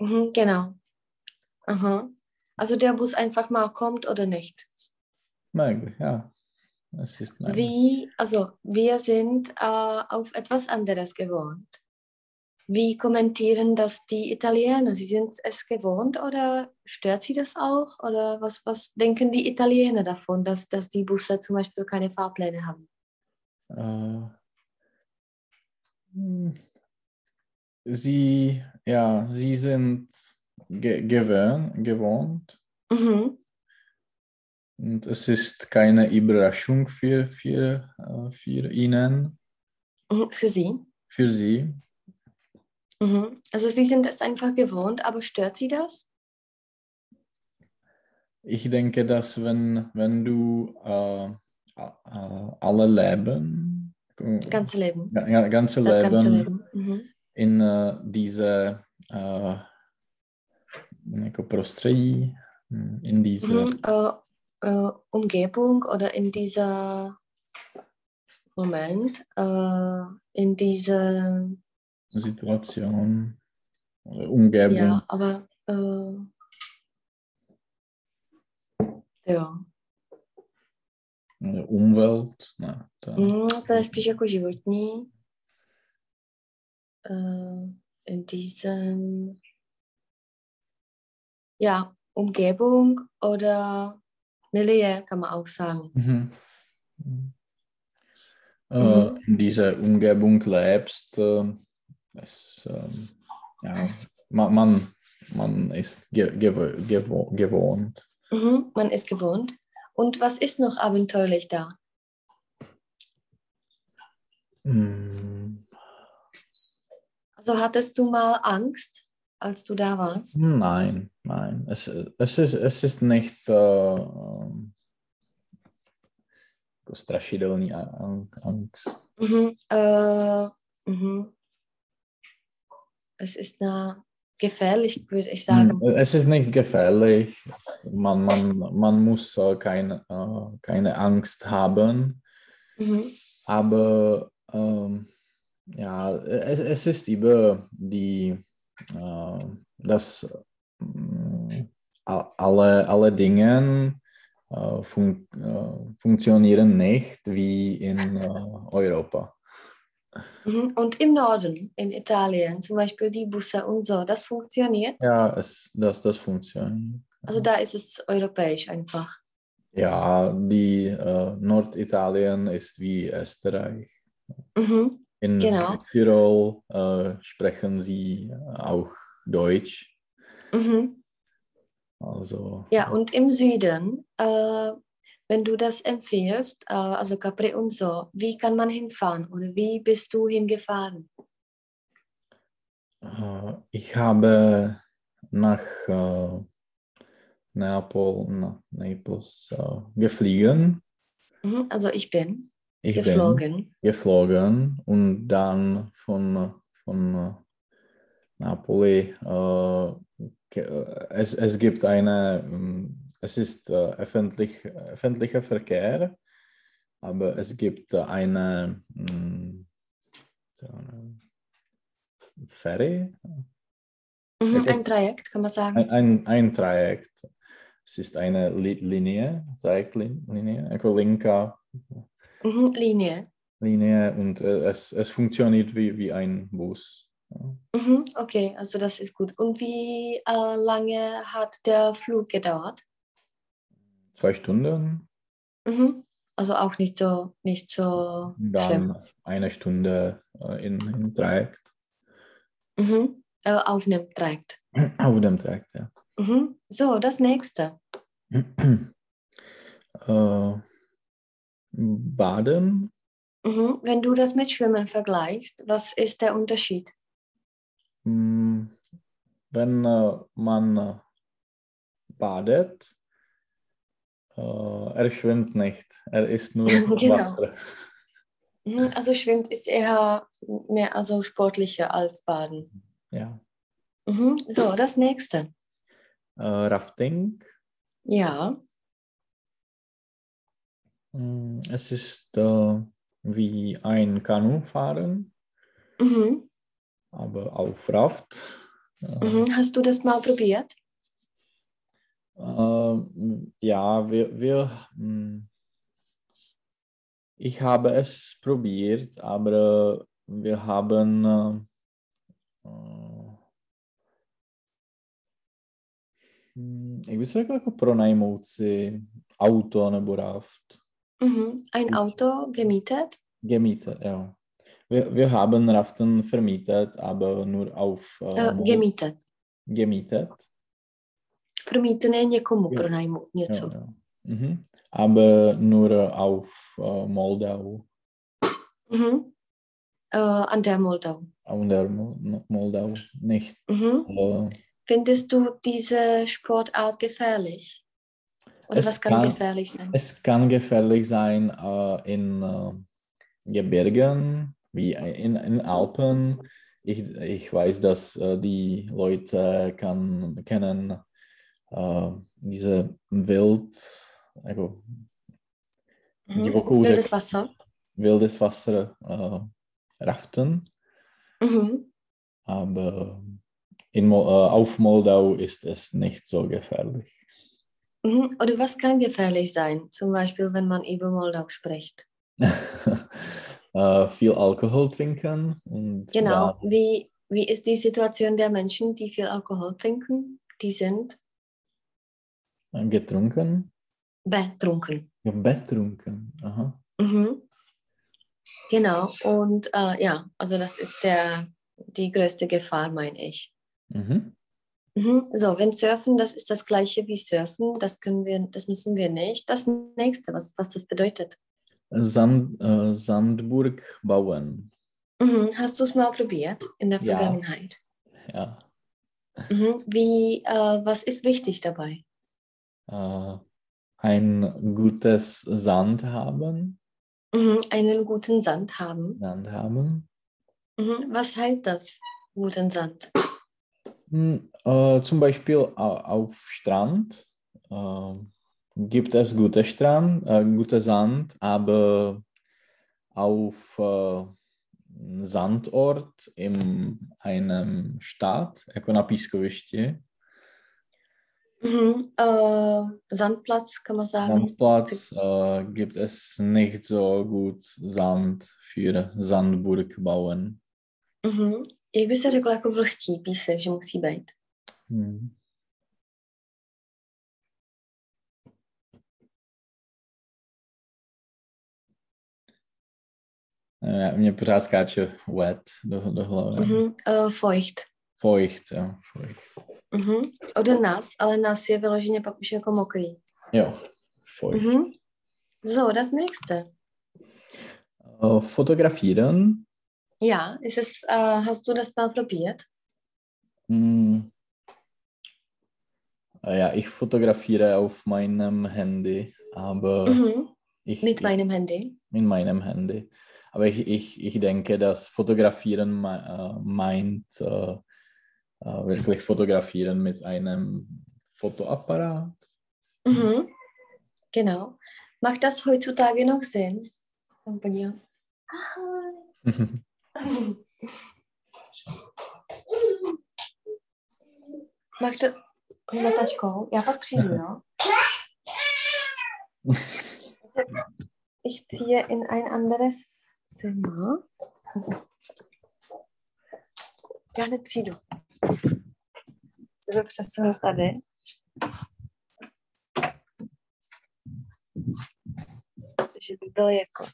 Mhm, genau. Aha. Also der Bus einfach mal kommt oder nicht. Möglich, ja. Es ist möglich. Wie, also wir sind äh, auf etwas anderes gewohnt. Wie kommentieren das die Italiener? Sie sind es gewohnt oder stört sie das auch? Oder was, was denken die Italiener davon, dass, dass die Busse zum Beispiel keine Fahrpläne haben? Äh, hm, sie, ja, sie sind ge gewöhn gewohnt Mhm. Und es ist keine Überraschung für, für, äh, für ihnen, Mhm, Für sie. für sie. Mhm. Also sie sind es einfach gewohnt, aber stört sie das? Ich denke, dass wenn, wenn du äh, äh, alle Leben, Ganze Leben. ja, ganze Das Leben, ganze Leben. Mhm. in äh, diese äh, jako prostředí, in diese Mhm. Äh, Umgebung oder in dieser Moment, äh, in dieser, Situation oder Umgebung. ja, aber äh, jo, oder Umwelt. Ne, to, mm, to je spíš jako životní. Äh, in diesem, ja, Umgebung oder Milieu kann man auch sagen. Mhm. Äh, Mhm. in dieser Umgebung lebst, äh, es, ähm, ja, man, man, man ist ge gewo gewo gewohnt. Mhm, man ist gewohnt. Und was ist noch abenteuerlich da? Mm, Also hattest du mal Angst, als du da warst? Nein, nein. Es, es, ist, es ist nicht äh, jako strašidelný Angst. Mhm, äh, mhm. Es ist na, gefährlich, würde ich sagen. Hm, Es ist nicht gefährlich. Man, man, man muss äh, keine, äh, keine Angst haben. Mhm. Aber ähm, ja, es, es ist über die, äh, dass äh, alle, alle Dinge fun äh, funktionieren nicht wie in äh, Europa. Mhm. Und im Norden, in Italien, zum Beispiel die Busse und so, das funktioniert? Ja, es, das, das funktioniert. Also da ist es europäisch einfach. Ja, die äh, Norditalien ist wie Österreich. Mhm. In Genau. Südtirol äh, sprechen sie auch Deutsch. Mhm. Also Ja, und im Süden, äh, wenn du das empfiehlst, äh, also Capri und so, wie kann man hinfahren oder wie bist du hingefahren? äh, ich habe nach äh, Neapel, na, Naples äh, geflogen. Mhm. Also ich bin Ich bin geflogen. geflogen und dann von, von äh, Napoli. Äh, äh, es, es gibt eine, ähm, es ist äh, öffentlich, öffentlicher Verkehr, aber es gibt eine, mm, so eine Ferry, Mhm. Ein Trajekt, kann man sagen. ein, ein, ein Trajekt. Es ist eine Li Linie, Trajektlinie, Ecolinka Mhm. Linie. Linie und äh, es, es funktioniert wie, wie ein Bus. Mhm. Okay, also das ist gut. Und wie äh, lange hat der Flug gedauert? Zwei Stunden, Mhm. Also auch nicht so, nicht so schlimm. dann eine Stunde äh, in, im Trajekt. Mhm. Äh, auf einem Trajekt. Auf dem Trajekt, ja. Mhm. So, das nächste. äh, Baden, Mhm. Wenn du das mit Schwimmen vergleichst, was ist der Unterschied? Mh, wenn äh, man äh, badet, äh, er schwimmt nicht, er ist nur Genau. Wasser. Mhm, Also schwimmt ist eher mehr also sportlicher als Baden. Ja. Mhm. So, das nächste. Äh, Rafting, Ja. mh, es ist äh, wie ein Kanu fahren, Mhm. Aber auf Raft. Mhm. Hast du das mal probiert? Ähm, ja, wir, wir, hm, ich habe es probiert, aber äh, wir haben äh, äh, hm, jak by se řekl jako pronajmout si auto nebo raft. Mhm. Ein Ich- Auto gemietet? Gemietet, ja. Wir, wir haben Raften vermietet, aber nur auf äh, Äh, gemietet. gemietet. Vermieten je někomu Jo. pronajmout něco. Ja, ja. Mhm. Aber nur auf äh, Moldau. Mhm. Äh, an der Moldau. An der Mo- Moldau nicht. Mhm. Äh, Findest du diese Sportart gefährlich? Oder Es was kann, kann- gefährlich sein? es kann gefährlich sein äh, in äh, Gebirgen, wie in, in Alpen. Ich, ich weiß, dass äh, die Leute kann, kennen äh, diese Wild, also Mhm. divokou Wildes řek- Wasser. wildes Wasser äh, raften. Mhm. Aber in, Mo- äh, auf Moldau ist es nicht so gefährlich. Mhm. Oder was kann gefährlich sein? Zum Beispiel, wenn man über Moldau spricht. äh, viel Alkohol trinken und Genau. Wie, wie ist die Situation der Menschen, die viel Alkohol trinken? Die sind dann getrunken. betrunken. Ja, betrunken. Aha. Mhm. Genau. Und äh, ja, also das ist der, die größte Gefahr, meine ich. Mhm. Mhm. So, wenn Surfen, das ist das gleiche wie Surfen, das können wir, das müssen wir nicht. Das nächste, was, was das bedeutet. Sand, äh, Sandburg bauen. Mhm. Hast du es mal probiert in der Ja. Vergangenheit? Ja. Mhm. Wie, äh, was ist wichtig dabei? Äh, ein gutes Sand haben. Mhm. Einen guten Sand haben. Sand haben. Mhm. Was heißt das? Guten Sand. Hm, äh, zum Beispiel au- auf Strand äh, gibt es gute Strand, äh, gute Sand, aber auf äh, Sandort in einem Stadt, jako na pískovišti. Mhm. Äh, Sandplatz kann man sagen. Sandplatz äh, gibt es nicht so gut Sand für Sandburg bauen. Mhm. Jak by se řeklo jako vlhký písek, že musí být? Hm. Mě pořád skáče wet do, do hlavy. Mhm. Uh, feucht. Feucht, jo, feucht. Mhm. Od nás, ale nás je vyloženě pak už jako mokrý. Jo, feucht. Mhm. So, das nächste. Äh, fotografieren. Ja, ist es, äh, hast du das mal probiert? Äh, Ja, ich fotografiere auf meinem Handy, aber Mhm. ich, Mit meinem Handy. in meinem Handy. Aber ich, ich, ich denke, dass Fotografieren äh, meint äh, äh, wirklich Fotografieren mit einem Fotoapparat. Mhm. Genau. Macht das heutzutage noch Sinn? Jsem podívat. Ahoj. Máš to s letačkou? Já pak přijdu, jo? Ich ziehe in ein anderes Zimmer. Já hned přijdu. Sebe přesunu tady. Což by byl jako...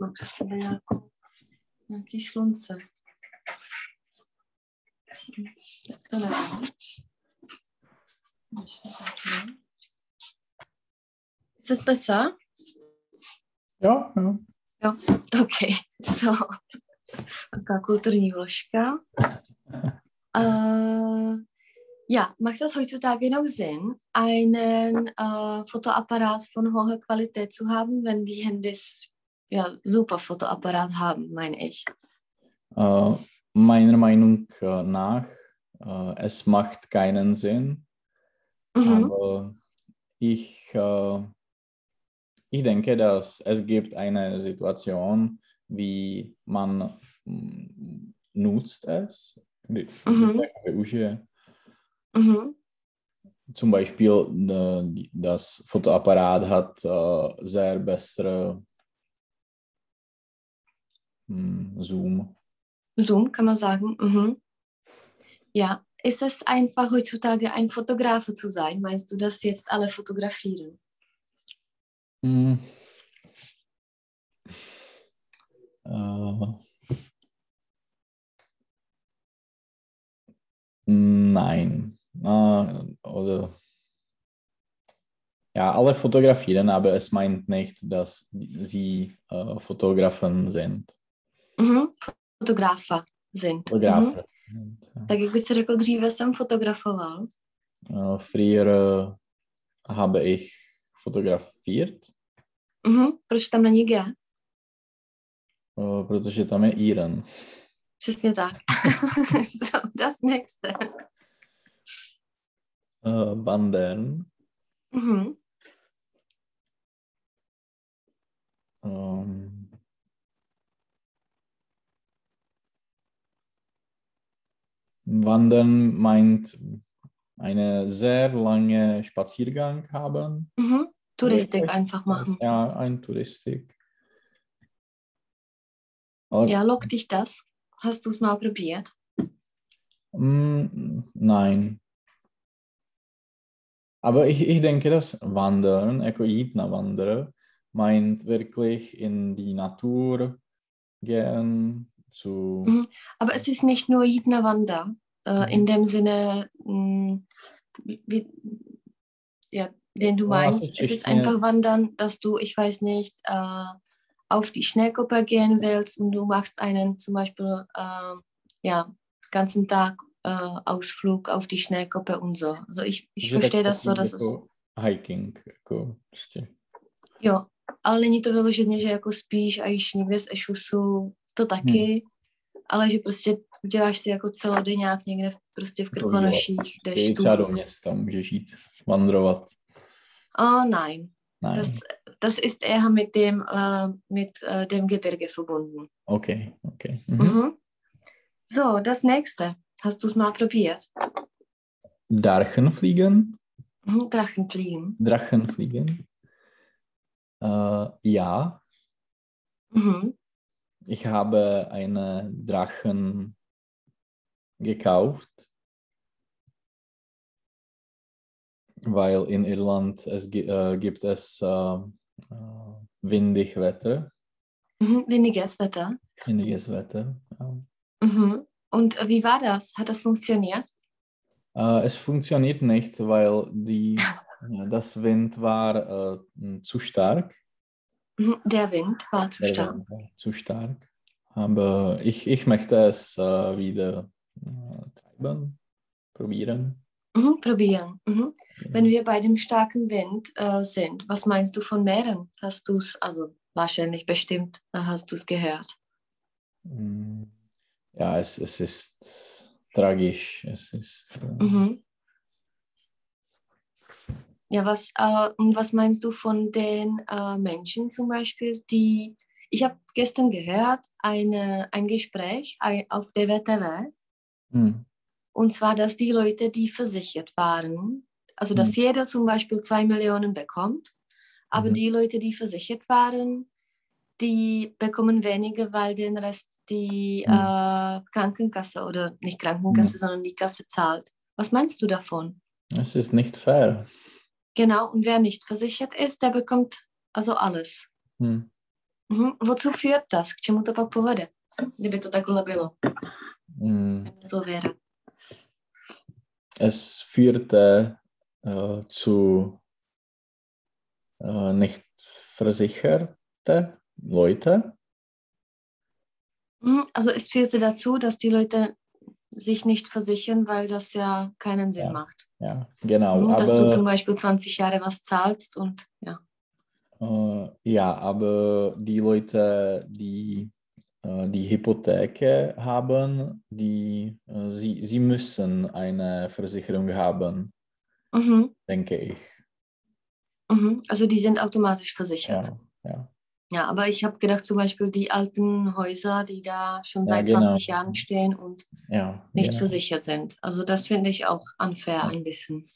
Mám přes sebe nějakou, nějaký slunce. Tak to nevím. Ist das besser? Ja, ja. Okay, so. Taková kulturní vložka. Uh, ja, macht das heutzutage noch Sinn, einen uh, Fotoapparat von hoher Qualität zu haben, wenn die Handys ja, super Fotoapparat haben, meine ich. Äh, meiner Meinung äh, nach, äh, es macht keinen Sinn, Mhm. aber ich, äh, ich denke, dass es gibt eine Situation, wie man mm, nutzt es, wie- Mhm. využije. Mhm. Zum Beispiel äh, die- das Fotoapparat hat äh, sehr bessere mm, Zoom. Zoom kann man sagen. Mhm. Ja, ist es einfach heutzutage ein Fotograf zu sein? Meinst du, dass jetzt alle fotografieren? Mm. Äh, nein. Äh, oder ja, alle fotografieren, aber es meint nicht, dass sie äh, Fotografen sind. Mhm. Fotografa sind. Mhm. Fotografen. sind, ja. Tak jak by se řekl, dříve jsem fotografoval. Äh, früher äh, habe ich fotografiert, Mhm. Proč tam není G? äh, protože tam je Iren. Přesně tak. so, das nächste. Äh, wandern. Mhm. Ähm, Wandern meint eine sehr lange Spaziergang haben. Mhm. Touristik Wirklich? einfach machen. Ja, ein Touristik. Aber, Ja, lockt dich das? Hast du es mal probiert? mm, nein. Aber ich, ich denke, dass Wandern, jako jít na Wanderer, meint wirklich in die Natur gehen, zu Mhm. Aber es ist nicht nur Jitna Wanda, äh, Mhm. in dem Sinne, mh, wie, wie, ja, den du Ja, meinst. also es ist einfach Wandern, dass du, ich weiß nicht, äh, auf die Schnellkuppe gehen willst und du machst einen zum Beispiel, äh, ja, ganzen Tag äh, Ausflug auf die Schnellkuppe und so. Also ich, ich že verstehe tak das so, dass es, hiking, jako prostě. jo, ale není to vyloženě, že jako spíš a již někde z Ešusu, to taky, ale že prostě uděláš si jako celodenňák někde v- prostě v Krkonoších, jdeš tu. třeba do města můžeš jít. Wanderwatt. Oh nein, Nein. das, das ist eher mit dem, äh, mit, äh, dem Gebirge verbunden. Okay, okay. Mhm. Mhm. So, das nächste. Hast du es mal probiert? Drachenfliegen. Mhm. Drachenfliegen. Drachenfliegen. Äh, ja, Mhm. Ich habe eine Drachen gekauft, weil in Irland es äh, gibt es äh, äh, windig Wetter, Mhm. Windiges Wetter. windiges Wetter. Ja. Mhm. Und äh, wie war das? Hat das funktioniert? Äh, es funktioniert nicht, weil die, das Wind war äh, zu stark. Der Wind war zu stark. Zu stark. Aber ich, ich möchte es äh, wieder äh, treiben, probieren. Mhm. Probieren. Mhm. Wenn wir bei dem starken Wind äh, sind, was meinst du von Meeren? Hast du es, also wahrscheinlich bestimmt, äh, hast du es gehört. Mm, Ja, es, es ist tragisch. Es ist. Äh, Mhm. Ja, was, äh, und was meinst du von den äh, Menschen zum Beispiel, die, ich habe gestern gehört, eine, ein Gespräch auf der WTW, mm, und zwar, dass die Leute, die versichert waren, also dass jeder zum Beispiel zwei Millionen bekommt, aber Mhm. die Leute, die versichert waren, die bekommen weniger, weil den Rest die Mhm. äh, Krankenkasse oder nicht Krankenkasse, sondern die Kasse zahlt. Was meinst du davon? Es ist nicht fair. Genau, und wer nicht versichert ist, der bekommt also alles. Mm, Mhm. Wozu führt das? K čemu to pak povede? Kdyby to takhle bylo, mm. so wäre. Es führte äh, zu äh, nicht versicherte Leute. Mhm. Also es führte dazu, dass die Leute sich nicht versichern, weil das ja keinen Sinn Ja. macht. Ja, genau. Mhm. Dass du zum Aber, Beispiel 20 Jahre was zahlst und ja. äh, ja, aber die Leute, die äh, die Hypotheke haben, die, äh, sie, sie müssen eine Versicherung haben, Mhm. denke ich. Mhm. Also die sind automatisch versichert. Ja, ja. Ja, aber ich habe gedacht, zum Beispiel die alten Häuser, die da schon Ja, seit genau. 20 Jahren stehen und ja nicht genau. versichert sind. Also das finde ich auch unfair Ja. ein bisschen.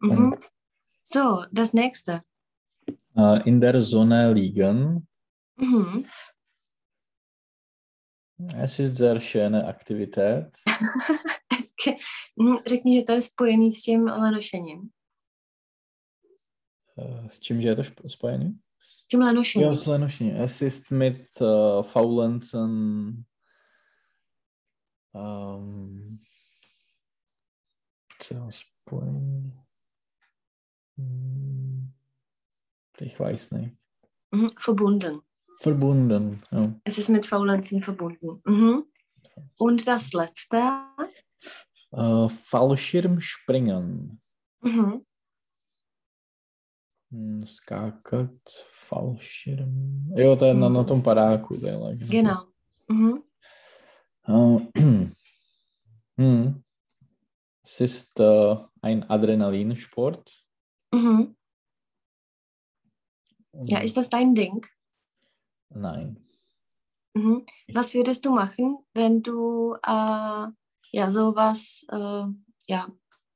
Mhm. So, das nächste. Äh, in der Sonne liegen. Mhm. Es ist sehr schöne Aktivität. Hezky. Hm, Řekni, že to je spojený s tím lenošením. Äh, S čím že je to spojený? Tím lenošením. Ja, Lenošení. Es ist mit äh, Faulenzen. Ähm? Hm, Ich weiß nicht. Mhm. Verbunden. Verbunden. Ja. Es ist mit Faulenzen verbunden. Mhm. Und das letzte. Äh, Fallschirmspringen. Mhm. Hm, Skákat, Fallschirm. Je na, na tom padáku. To je like, Genau. Mhm. Äh, hm. Es ist äh, ein Adrenalinsport. Mhm. Ja, ist das dein Ding? Nein. Mhm. Was würdest du machen, wenn du äh, ja sowas äh, ja,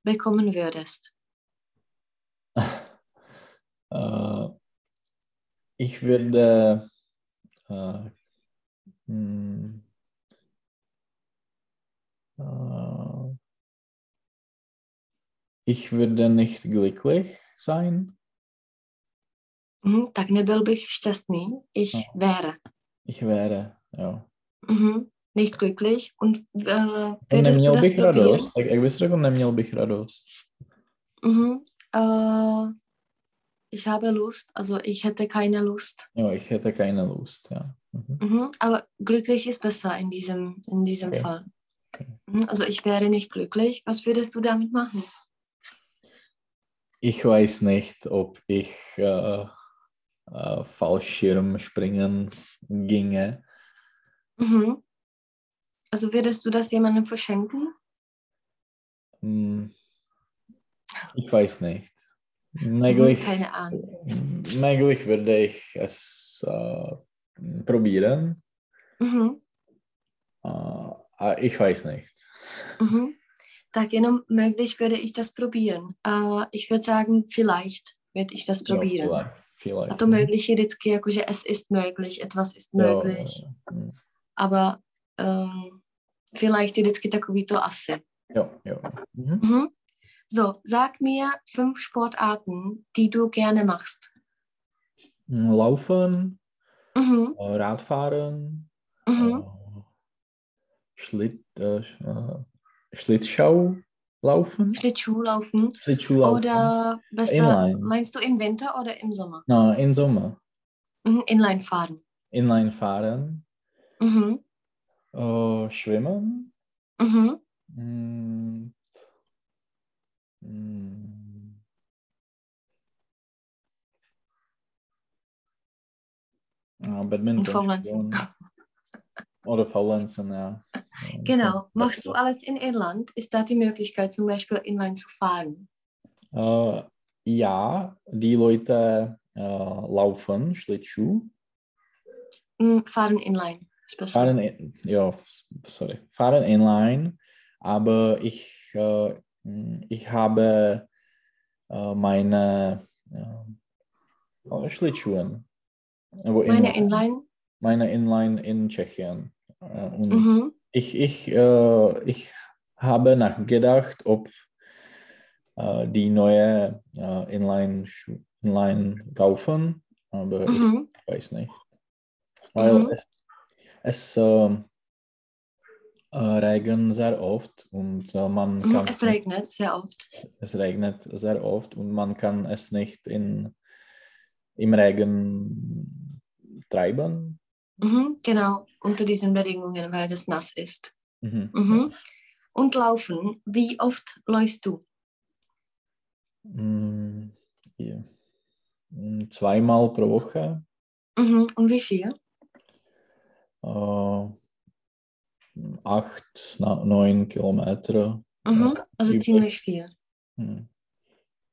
bekommen würdest? Äh, ich würde äh, hm, äh, ich würde nicht glücklich sein. Mhm. Tak nebyl bych šťastný. Ich Ja. wäre. Ich wäre, ja. Mhm. Nicht glücklich. Und äh, neměl bych probieren? radost. Tak jak bys řekl, neměl bych radost. Mhm. Äh, ich habe Lust, also ich hätte keine Lust. Jo, ich hätte keine Lust, ja. Mhm. Mhm. Aber glücklich ist besser in diesem, in diesem Okay. Fall. Okay. Mhm. Also ich wäre nicht glücklich. Was würdest du damit machen? Ich weiß nicht, ob ich äh, äh, Fallschirmspringen ginge. Mhm. Also würdest du das jemandem verschenken? Hm, Ich weiß nicht. Möglich, Keine Ahnung. möglich würde ich es äh, probieren. Mhm. Äh, ich weiß nicht. Mhm. Tak jenom möglich würde ich das probieren. Uh, ich würde sagen, vielleicht werde ich das probieren. Ja, vielleicht. A to möglich je vždycky, jakože es ist möglich, etwas ist möglich. Ja, Aber um, vielleicht je vždycky takový to asi. ja, ja. Mhm. Mhm. So, sag mir fünf Sportarten, die du gerne machst. Laufen, Mhm. äh, Radfahren, Mhm. äh, Schlitt, äh, Schlittschuh laufen, Schlittschuh laufen. Schlittschuh laufen. Oder besser, Inline. meinst du im Winter oder im Sommer? Na, im Sommer. Mhm. Inline fahren. Inline fahren, Mhm. äh, schwimmen Mhm. Mm, ja, Badminton. Und Faulenzen. spielen. Oder Faulenzen, ja. Genau. Machst du alles in Irland? Ist da die Möglichkeit, zum Beispiel Inline zu fahren? Äh, ja, die Leute äh, laufen Schlittschuh, Mhm. Fahren Inline. Fahren, in, ja, sorry, fahren inline, aber ich, äh, ich habe äh, meine äh, Schlittschuhe. Meine Inline? Meine Inline in Tschechien. Äh, und Mhm. ich, ich, ich habe nachgedacht, ob die neue Inline, Inline kaufen, aber Mhm. ich weiß nicht. Weil Mhm. es, es äh, regnet sehr oft und äh, man Mhm. kann Es regnet sehr oft. es regnet sehr oft und man kann es nicht in, im Regen treiben. Mhm. Genau, unter diesen Bedingungen, weil das nass ist. Mhm. Mhm. Und laufen, wie oft läufst du? Mm, ja. Mm, Zweimal pro Woche. Mhm. Und wie viel? Äh, acht, neun Kilometer. Mhm. Also über- ziemlich viel. Hm.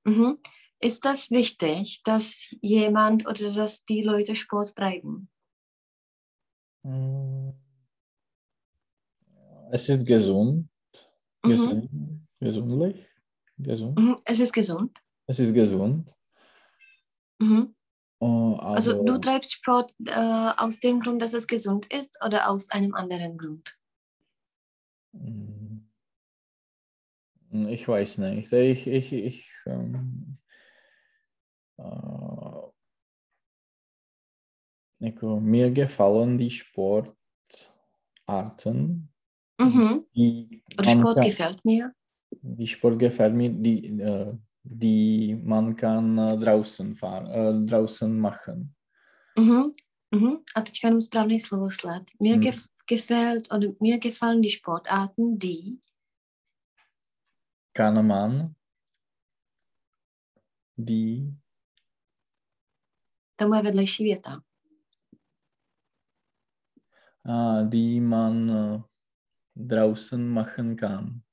Mhm. Ist das wichtig, dass jemand oder dass die Leute Sport treiben? Mm. Es ist gesund. Mhm. Gesund, gesundlich. Gesund. Mhm. Es ist gesund. Es ist gesund. Mhm. Äh, Also aber- du treibst Sport äh, aus dem Grund, dass es gesund ist oder aus einem anderen Grund? Mm, Ich weiß nicht. Ich, ich, ich, ähm, äh, mir gefallen die Sportarten, Mhm. die, Sport kann, gefällt mir. die Sport gefällt mir, die, äh, die man kann äh, draußen fahren, äh, draußen machen. Mhm. Mhm. A teďka jenom správný slovosled. Mir Mhm. gef gefällt oder mir gefallen die Sportarten, die Kann man die ta moje vedlejší věta. äh, die man äh, draußen machen kann.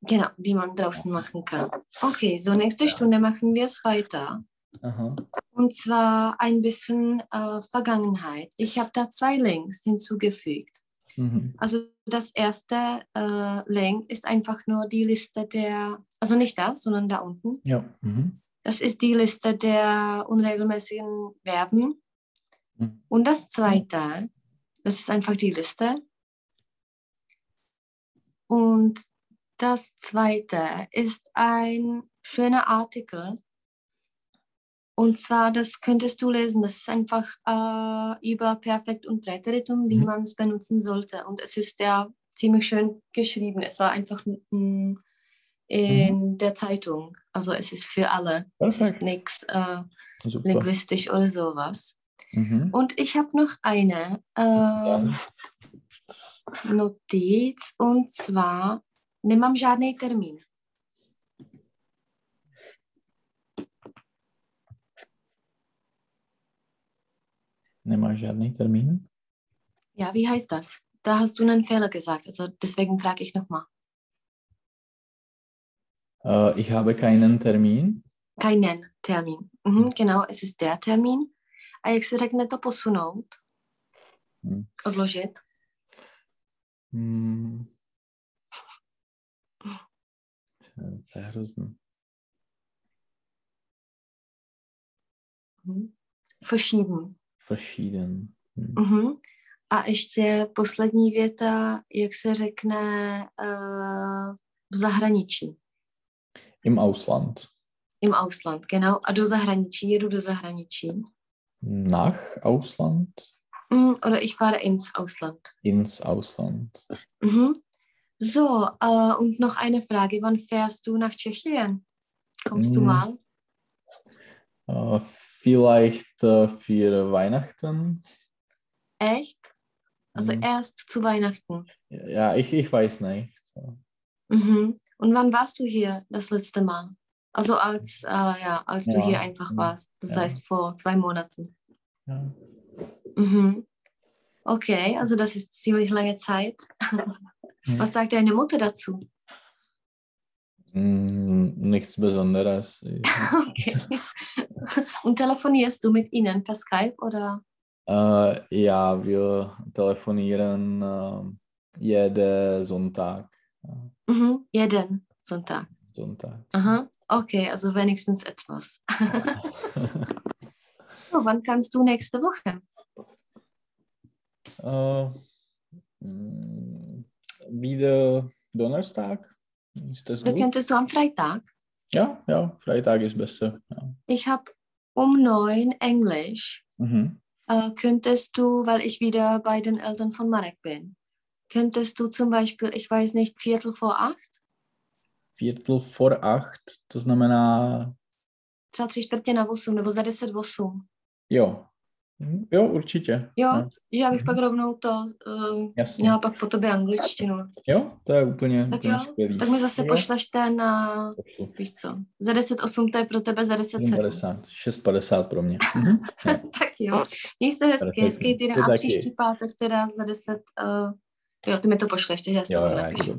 Genau, die man draußen machen kann. Okay, so nächste Stunde machen wir es weiter. Aha. Und zwar ein bisschen äh, Vergangenheit. Ich habe da zwei Links hinzugefügt. Mhm. Also das erste äh, Link ist einfach nur die Liste der, also nicht das, sondern da unten. Ja. Mhm. Das ist die Liste der unregelmäßigen Verben. Mhm. Und das zweite, das ist einfach die Liste. Und das zweite ist ein schöner Artikel. Und zwar, das könntest du lesen, das ist einfach äh, über Perfekt und Präteritum, wie Mhm. man es benutzen sollte. Und es ist ja ziemlich schön geschrieben. Es war einfach in der Zeitung. Also es ist für alle. Es ist Perfekt. nichts äh, linguistisch oder sowas. Mhm. Und ich habe noch eine Ja. ähm, Notiz und zwar nemám žádný termín. Nemáš žádný termín? Ja, wie heißt das? Da hast du einen Fehler gesagt, also deswegen frage ich nochmal. Äh, ich habe keinen Termin. Keinen Termin. Mhm, genau, es ist der Termin. A jak se řekne to posunout? Hm. Odložit? Hmm. To, je- to je hrozný. Mhm. Verschieben. Verschieden. Hm. Mhm. A ještě poslední věta, jak se řekne uh, v zahraničí. Im Ausland. Im Ausland, genau. A do zahraničí, jedu do zahraničí. Nach Ausland. Mm, oder ich fahre ins Ausland. Ins Ausland. Mhm. So, äh, und noch eine Frage. Wann fährst du nach Tschechien? Kommst du Mm. mal? Äh, vielleicht äh, für Weihnachten. Echt? Also Mhm. erst zu Weihnachten. Ja, ich, ich weiß nicht. Mhm. Und wann warst du hier das letzte Mal? Also als, äh, ja, als du Ja, hier einfach mhm, warst. Das ja. heißt vor zwei Monaten. Ja. Mhm. Okay, also das ist ziemlich lange Zeit. Mhm. Was sagt deine Mutter dazu? Mm, Nichts Besonderes. Okay. Und telefonierst du mit ihnen per Skype oder? Äh, ja, wir telefonieren äh, jeden Sonntag. Ja, Mhm. Jeden Sonntag. Sonntag. Aha. Okay, also wenigstens etwas. So, wann kannst du nächste Woche? äh, mm, wieder Donnerstag. Ist das Oder gut? könntest du am Freitag? Ja, ja, Freitag ist besser. Ja. Ich habe um neun Englisch. Mhm. Äh, könntest du, weil ich wieder bei den Eltern von Marek bin, könntest du zum Beispiel, ich weiß nicht, Viertel vor acht, Viertel vor acht, to znamená, třeba tři čtvrtě na osm nebo za deset osm. jo. Mhm, Jo, určitě. Jo, No, že abych Mhm. pak rovnou to uh, jasně. měla pak po tobě angličtinu. Jo, to je úplně, Tak úplně jo, skvělý. tak mi zase Jo. pošleš ten, na, Pošlu. víš co, za 10 8 to je pro tebe za 10 7. 7,50, 6,50 pro mě. Mhm. Tak jo, měj se hezky, Perfektní. hezký týden Ty a taky. příští pátek teda za 10, uh, jo, ty mi to pošleš, takže já to jo, napíšu. jo.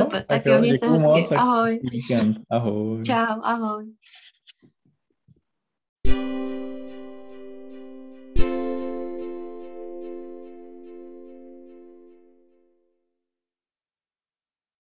Super, No, tak jo, měj se hezky, moc, tak ahoj. Víkend, ahoj. Čau, ahoj.